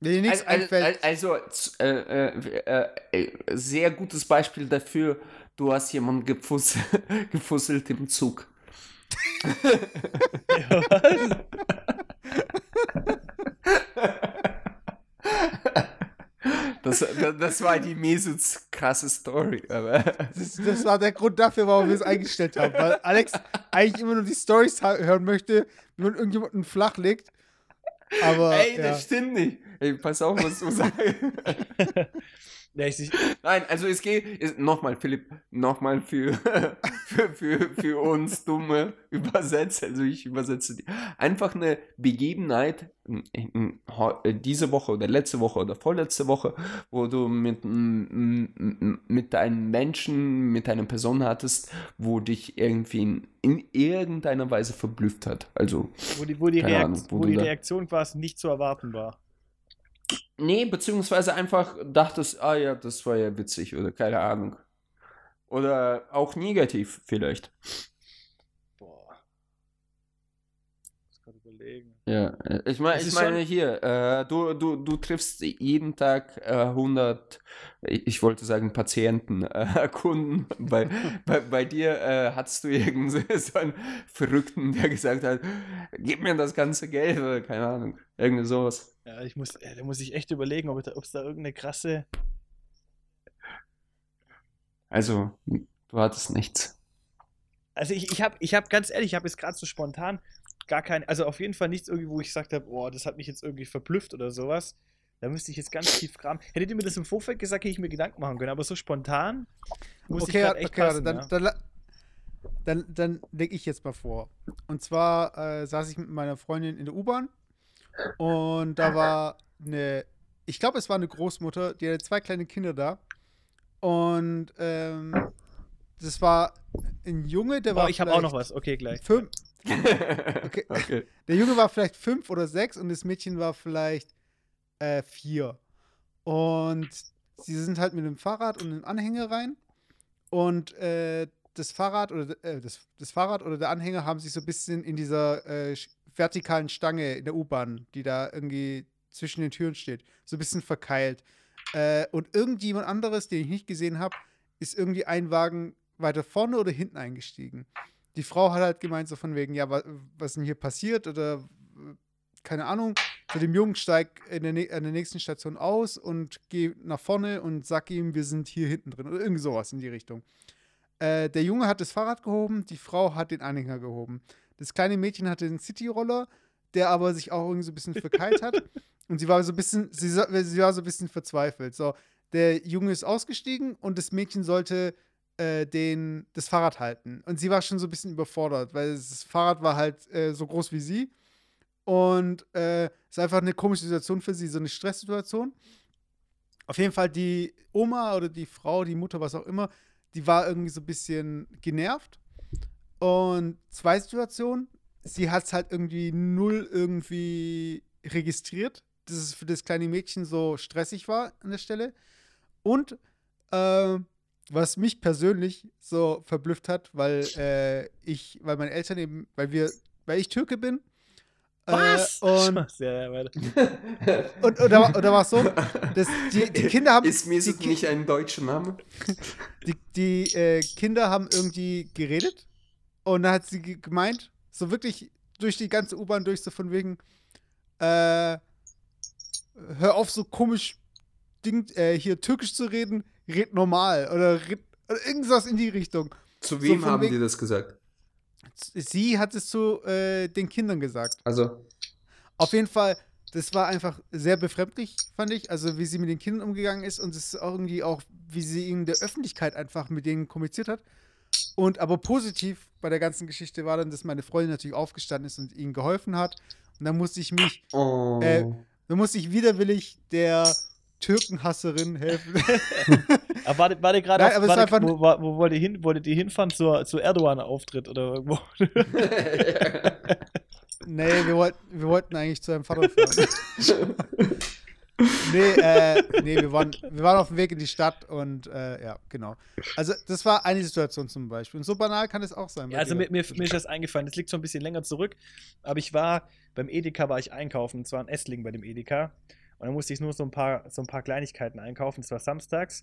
Wenn dir nichts Also, einfällt. also, z- äh, äh, sehr gutes Beispiel dafür, du hast jemanden gefuss gefusselt im Zug. Ja, Das, das, das war die miese, krasse Story. Aber Das, das war der Grund dafür, warum wir es eingestellt haben. Weil Alex eigentlich immer nur die Stories hören möchte, wie man irgendjemanden flach legt. Aber Ey, ja. das stimmt nicht. Ey, pass auf, was du sagst. Nein, also es geht, nochmal, Philipp, nochmal für, für, für, für uns dumme Übersetzer, also ich übersetze die. Einfach eine Begebenheit, äh, diese Woche oder letzte Woche oder vorletzte Woche, wo du mit, mit einem Menschen, mit einer Person hattest, wo dich irgendwie in, in irgendeiner Weise verblüfft hat. Also, wo die, wo die, Reakt, Ahnung, wo wo die Reaktion quasi nicht zu erwarten war. Nee, beziehungsweise einfach dachtest, ah ja, das war ja witzig oder keine Ahnung. Oder auch negativ vielleicht. Boah. Ich muss gerade überlegen. Ja, äh, ich meine, Es ich meine hier, äh, du, du, du triffst jeden Tag äh, 100, ich ich wollte sagen Patienten, äh, Kunden. Bei, bei, bei dir äh, hattest du irgend so einen Verrückten, der gesagt hat, gib mir das ganze Geld oder keine Ahnung, irgendwie sowas. Ja, ich muss, äh, da muss ich echt überlegen, ob es da irgendeine krasse. Also, du hattest nichts. Also ich, ich habe ich hab ganz ehrlich, ich habe jetzt gerade so spontan gar kein, also auf jeden Fall nichts irgendwie, wo ich gesagt habe, boah, das hat mich jetzt irgendwie verblüfft oder sowas. Da müsste ich jetzt ganz tief graben. Hättet ihr mir das im Vorfeld gesagt, hätte ich mir Gedanken machen können, aber so spontan muss okay, ich echt okay, passen, dann, ja. dann, dann, dann lege ich jetzt mal vor. Und zwar äh, saß ich mit meiner Freundin in der U-Bahn und da war eine, ich glaube, es war eine Großmutter, die hatte zwei kleine Kinder da. Und ähm, das war ein Junge, der Boah, war. ich habe auch noch was. Okay, gleich. Fünf, Okay. okay. Der Junge war vielleicht fünf oder sechs und das Mädchen war vielleicht äh, vier. Und sie sind halt mit dem Fahrrad und einem Anhänger rein. Und äh, das Fahrrad oder äh, das, das Fahrrad oder der Anhänger haben sich so ein bisschen in dieser äh, vertikalen Stange in der U-Bahn, die da irgendwie zwischen den Türen steht, so ein bisschen verkeilt. Äh, und irgendjemand anderes, den ich nicht gesehen habe, ist irgendwie ein Wagen weiter vorne oder hinten eingestiegen. Die Frau hat halt gemeint, so von wegen, ja, wa was denn hier passiert oder äh, keine Ahnung. Zu dem Jungen steig in der, an der nächsten Station aus und geh nach vorne und sag ihm, wir sind hier hinten drin oder irgend sowas in die Richtung. Äh, der Junge hat das Fahrrad gehoben, die Frau hat den Anhänger gehoben. Das kleine Mädchen hatte den Cityroller, der aber sich auch irgendwie so ein bisschen verkeilt hat. Und sie war so ein bisschen, sie, sie war so ein bisschen verzweifelt. So, der Junge ist ausgestiegen und das Mädchen sollte äh, den, das Fahrrad halten. Und sie war schon so ein bisschen überfordert, weil das Fahrrad war halt äh, so groß wie sie. Und äh, es ist einfach eine komische Situation für sie, so eine Stresssituation. Auf jeden Fall die Oma oder die Frau, die Mutter, was auch immer, die war irgendwie so ein bisschen genervt. Und zwei Situationen, sie hat es halt irgendwie null irgendwie registriert, dass es für das kleine Mädchen so stressig war an der Stelle. Und äh, was mich persönlich so verblüfft hat, weil äh, ich, weil meine Eltern eben, weil wir, weil ich Türke bin. Was? Äh, und, Spaß, ja, ja, und, und, da, war- und da war es so, dass die, die Kinder haben. Ist mir die, so nicht ein deutscher Name? die, die äh, Kinder haben irgendwie geredet und dann hat sie ge- gemeint, so wirklich durch die ganze U-Bahn durch, so von wegen, äh, hör auf, so komisch Ding, äh, hier türkisch zu reden, red normal oder, red, oder irgendwas in die Richtung. Zu So wem von haben wegen- die das gesagt? Sie hat es zu äh, den Kindern gesagt. Also, Auf jeden Fall, das war einfach sehr befremdlich, fand ich. Also, wie sie mit den Kindern umgegangen ist und es ist auch irgendwie auch, wie sie in der Öffentlichkeit einfach mit denen kommuniziert hat. Und aber positiv bei der ganzen Geschichte war dann, dass meine Freundin natürlich aufgestanden ist und ihnen geholfen hat. Und dann musste ich mich, oh. Äh, dann musste ich widerwillig der Türkenhasserin helfen. Aber warte, warte gerade, Nein, auf- warte, einfach- wo, wo, wo wollt ihr hin, wolltet ihr hinfahren zur, zu Erdogan-Auftritt oder irgendwo? nee, wir wollten, wir wollten eigentlich zu einem Vater fahren. nee, äh, nee wir, waren, wir waren auf dem Weg in die Stadt und äh, ja, genau. Also, das war eine Situation zum Beispiel. Und so banal kann es auch sein. Ja, also, mir, mir, mir, ist das eingefallen. Das liegt schon ein bisschen länger zurück. Aber ich war, beim Edeka war ich einkaufen. Und zwar in Essling bei dem Edeka. Und dann musste ich nur so ein paar, so ein paar Kleinigkeiten einkaufen. Das war samstags.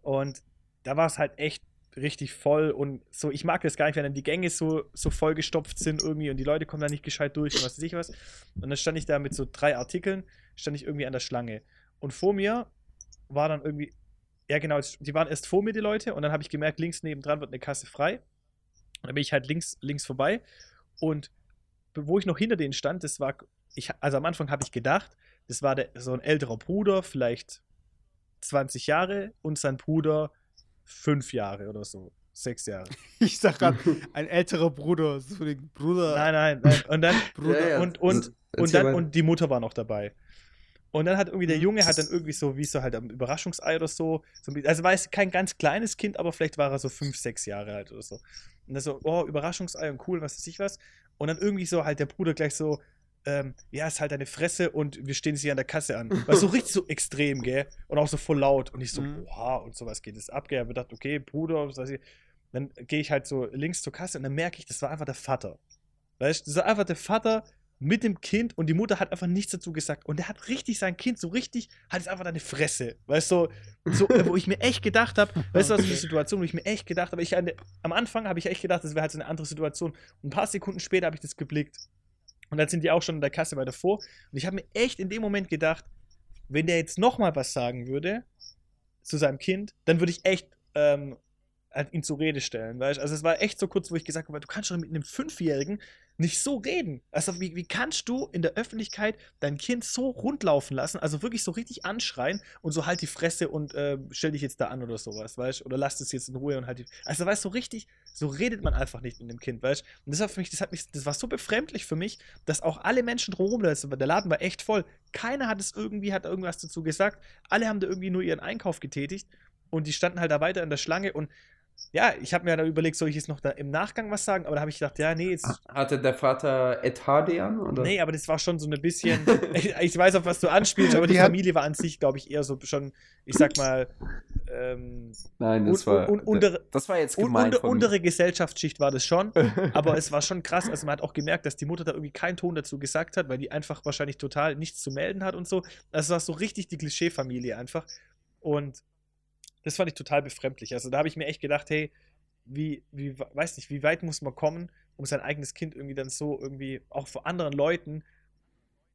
Und da war es halt echt richtig voll und so, ich mag das gar nicht, wenn dann die Gänge so, so vollgestopft sind irgendwie und die Leute kommen da nicht gescheit durch und was weiß ich was. Und dann stand ich da mit so drei Artikeln, stand ich irgendwie an der Schlange. Und vor mir war dann irgendwie, ja genau, die waren erst vor mir, die Leute, und dann habe ich gemerkt, links nebendran wird eine Kasse frei. Und dann bin ich halt links, links vorbei. Und wo ich noch hinter denen stand, das war, ich, also am Anfang habe ich gedacht, das war der, so ein älterer Bruder, vielleicht 20 Jahre, und sein Bruder fünf Jahre oder so. Sechs Jahre. Ich sag gerade, ein älterer Bruder. So Bruder. Nein, nein, nein. Und dann, Bruder, ja, ja. und, und, und, dann, und die Mutter war noch dabei. Und dann hat irgendwie der mhm. Junge hat dann irgendwie so, wie so halt am Überraschungsei oder so, so also war es kein ganz kleines Kind, aber vielleicht war er so fünf, sechs Jahre alt oder so. Und dann so, oh, Überraschungsei und cool, was weiß ich was. Und dann irgendwie so halt der Bruder gleich so, ähm, ja, ist halt deine Fresse und wir stehen sie an der Kasse an. War so richtig so extrem, gell? Und auch so voll laut. Und ich so, mhm. oha, und sowas geht es ab, gell? Ich gedacht, okay, Bruder, was weiß ich. Dann gehe ich halt so links zur Kasse und dann merke ich, das war einfach der Vater. Weißt du, das war einfach der Vater mit dem Kind und die Mutter hat einfach nichts dazu gesagt. Und der hat richtig sein Kind so richtig, hat es einfach deine Fresse. Weißt du, so, wo ich mir echt gedacht habe, weißt du, was für eine Situation, wo ich mir echt gedacht habe, ich, am Anfang habe ich echt gedacht, das wäre halt so eine andere Situation. Und ein paar Sekunden später habe ich das geblickt. Und dann sind die auch schon in der Kasse weiter vor. Und ich habe mir echt in dem Moment gedacht, wenn der jetzt nochmal was sagen würde zu seinem Kind, dann würde ich echt ähm, halt ihn zur Rede stellen. Weißt? Also es war echt so kurz, wo ich gesagt habe, du kannst schon mit einem Fünfjährigen nicht so reden. Also wie, wie kannst du in der Öffentlichkeit dein Kind so rundlaufen lassen, also wirklich so richtig anschreien und so halt die Fresse und äh, stell dich jetzt da an oder sowas, weißt Oder lass es jetzt in Ruhe und halt die. Also weißt du, so richtig, so redet man einfach nicht mit dem Kind, weißt Und das war für mich, das hat mich, das war so befremdlich für mich, dass auch alle Menschen drumherum, der Laden war echt voll. Keiner hat es irgendwie, hat irgendwas dazu gesagt. Alle haben da irgendwie nur ihren Einkauf getätigt und die standen halt da weiter in der Schlange und ja, ich habe mir dann überlegt, soll ich jetzt noch da im Nachgang was sagen? Aber da habe ich gedacht, ja, nee, jetzt. Hatte der Vater Ed Hardy an? Oder? Nee, aber das war schon so ein bisschen. ich, ich, weiß, auf was du anspielst, aber die, die Familie war an sich, glaube ich, eher so schon, ich sag mal. Ähm, Nein, das, un, war, un, untere, das war jetzt gemein. Un, untere Gesellschaftsschicht war das schon, aber es war schon krass. Also man hat auch gemerkt, dass die Mutter da irgendwie keinen Ton dazu gesagt hat, weil die einfach wahrscheinlich total nichts zu melden hat und so. Also es war so richtig die Klischee-Familie einfach. Und das fand ich total befremdlich. Also da habe ich mir echt gedacht, hey, wie, wie, weiß nicht, wie weit muss man kommen, um sein eigenes Kind irgendwie dann so irgendwie auch vor anderen Leuten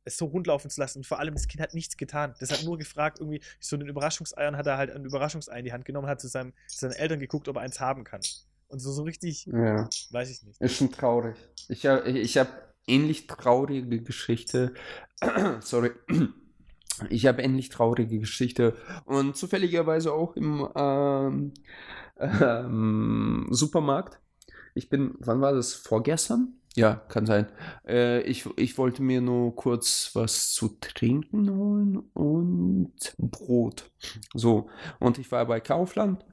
es so rundlaufen zu lassen. Und vor allem, das Kind hat nichts getan. Das hat nur gefragt, irgendwie, so einen Überraschungseiern hat er halt ein Überraschungsei in die Hand genommen, hat zu, seinem, zu seinen Eltern geguckt, ob er eins haben kann. Und so, so richtig, ja. weiß ich nicht. Ist schon traurig. Ich habe ich hab ähnlich traurige Geschichte. Sorry ich habe endlich traurige Geschichte und zufälligerweise auch im ähm, ähm, Supermarkt. Ich bin, wann war das? Vorgestern? Ja, kann sein. Äh, ich, ich wollte mir nur kurz was zu trinken holen und Brot. So, und ich war bei Kaufland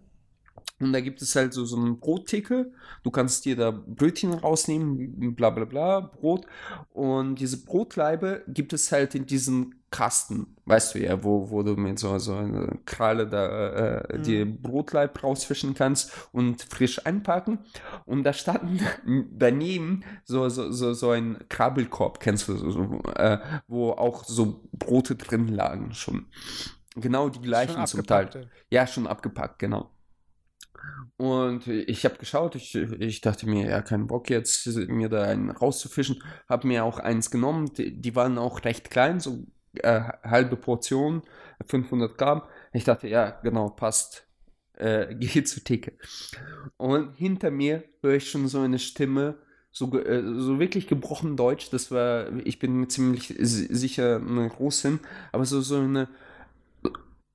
und da gibt es halt so, so einen Brottickel. Du kannst dir da Brötchen rausnehmen, bla bla bla, Brot. Und diese Brotleibe gibt es halt in diesem Kasten, weißt du ja, wo, wo du mit so, so einer Kralle da äh, mhm. die Brotleib rausfischen kannst und frisch einpacken. Und da stand daneben so, so, so, so ein Krabbelkorb, kennst du, so, so äh, wo auch so Brote drin lagen schon. Genau die gleichen zum Teil. Ja, schon abgepackt, genau. Und ich habe geschaut, ich, ich dachte mir, ja, keinen Bock jetzt, mir da einen rauszufischen. Habe mir auch eins genommen, die, die waren auch recht klein, so äh, halbe Portion, 500 Gramm. Ich dachte, ja, genau, passt. Äh, gehe zur Theke. Und hinter mir höre ich schon so eine Stimme, so, äh, so wirklich gebrochen Deutsch. Das war, ich bin mir ziemlich sicher eine Russin, aber so, so eine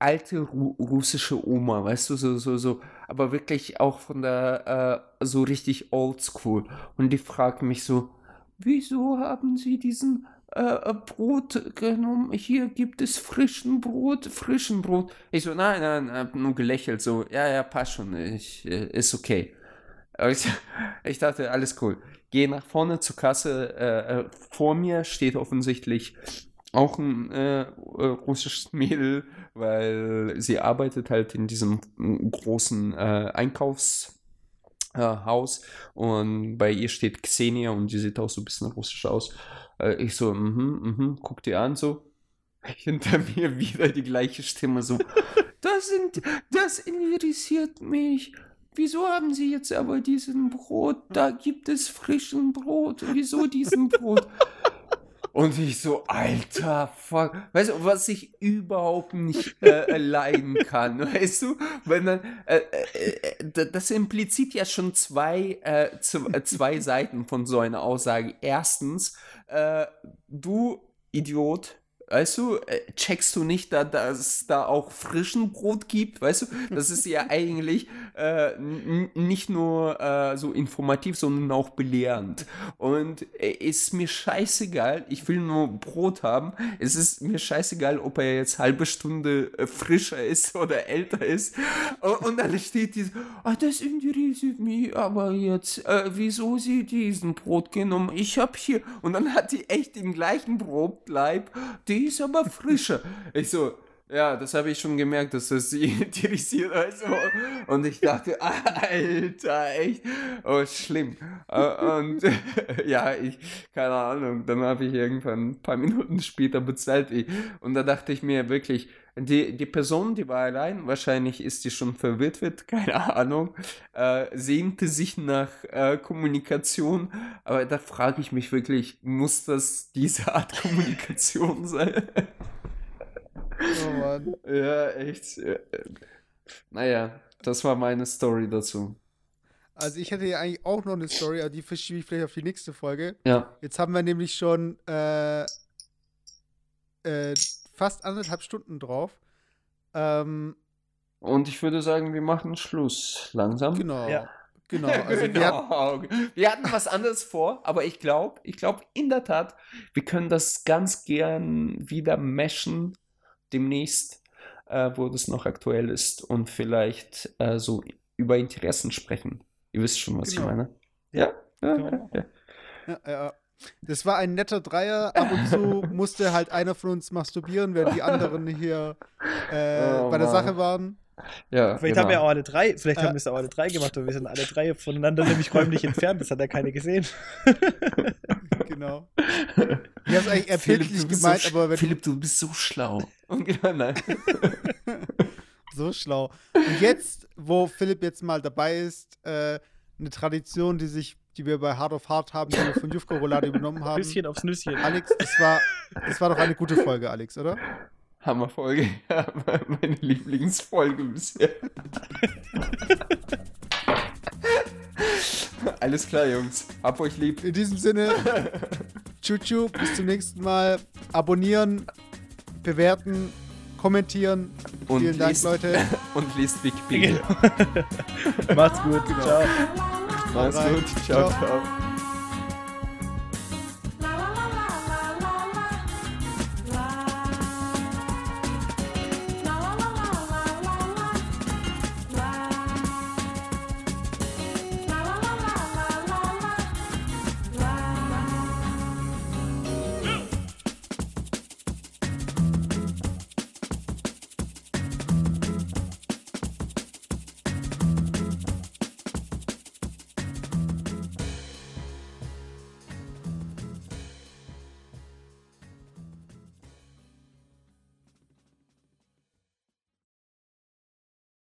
alte Ru russische Oma, weißt du, so, so, so, aber wirklich auch von der, äh, so richtig oldschool. Und die fragt mich so, wieso haben Sie diesen äh, Brot genommen? Hier gibt es frischen Brot, frischen Brot. Ich so, nein, nein, hab nur gelächelt, so, ja, ja, passt schon, ich, äh, ist okay. Ich, ich, dachte, alles cool. Gehe nach vorne zur Kasse, äh, äh, vor mir steht offensichtlich auch ein äh, äh, russisches Mädel, weil sie arbeitet halt in diesem mm, großen äh, Einkaufshaus und bei ihr steht Xenia und die sieht auch so ein bisschen russisch aus. Äh, ich so, mhm, mhm, guck dir an so. Hinter mir wieder die gleiche Stimme so. Das sind, das interessiert mich. Wieso haben Sie jetzt aber diesen Brot? Da gibt es frischen Brot. Wieso diesen Brot? Und ich so, alter Fuck. Weißt du, was ich überhaupt nicht äh, leiden kann, weißt du? Wenn dann, äh, äh, äh das impliziert ja schon zwei, äh, zwei Seiten von so einer Aussage. Erstens, äh, du Idiot, Weißt du, äh, checkst du nicht, da, dass es da auch frischen Brot gibt? Weißt du, das ist ja eigentlich äh, nicht nur äh, so informativ, sondern auch belehrend. Und äh, ist mir scheißegal, ich will nur Brot haben. Es ist mir scheißegal, ob er jetzt halbe Stunde äh, frischer ist oder älter ist. Und, und dann steht dieses, ah, das interessiert mich aber jetzt, äh, wieso sie diesen Brot genommen? Ich hab hier, und dann hat die echt den gleichen Brotleib, die ist aber frischer. Ich so, ja, das habe ich schon gemerkt, dass das sie interessiert. Also. Und ich dachte, Alter, echt, oh, schlimm. Äh, und ja, ich, keine Ahnung, dann habe ich irgendwann ein paar Minuten später bezahlt. Und da dachte ich mir wirklich, die, die Person, die war allein, wahrscheinlich ist die schon verwitwet, keine Ahnung, äh, sehnte sich nach äh, Kommunikation, aber da frage ich mich wirklich, muss das diese Art Kommunikation sein? oh Mann. Ja, echt. Naja, das war meine Story dazu. Also ich hätte ja eigentlich auch noch eine Story, aber die verschiebe ich vielleicht auf die nächste Folge. Ja. Jetzt haben wir nämlich schon äh, äh, fast anderthalb Stunden drauf. Ähm, und ich würde sagen, wir machen Schluss langsam. Genau. Ja. Genau. Also genau. Wir, hatten, wir, hatten, was anderes vor, aber ich glaube, ich glaube in der Tat, wir können das ganz gern wieder meshen demnächst, äh, wo das noch aktuell ist und vielleicht äh, so über Interessen sprechen. Ihr wisst schon, was genau. ich meine. Ja. Ja, ja, ja. ja, ja. Das war ein netter Dreier. Ab und zu musste halt einer von uns masturbieren, während die anderen hier äh, oh, bei der Sache waren. Ja, vielleicht genau. haben wir auch alle drei, vielleicht haben wir es auch alle drei gemacht, aber wir sind alle drei voneinander nämlich räumlich entfernt, das hat ja keiner gesehen. genau. Ich hab's eigentlich eher Philipp, gemeint, so aber wenn Philipp, du bist so schlau. Nein. so schlau. Und jetzt, wo Philipp jetzt mal dabei ist, äh, eine Tradition, die sich die wir bei Hard of Hard haben, die wir von Jufko Roulade übernommen haben. Bisschen aufs Nüsschen. Alex, das war, das war doch eine gute Folge, Alex, oder? Hammerfolge. Ja, meine Lieblingsfolge bisher. Alles klar, Jungs. Hab euch lieb. In diesem Sinne, tschu bis zum nächsten Mal. Abonnieren, bewerten, kommentieren. Und Vielen Dank, liest, Leute. Und liest Wikipedia. Macht's gut. Ciao. Mach's gut. ciao. ciao. ciao.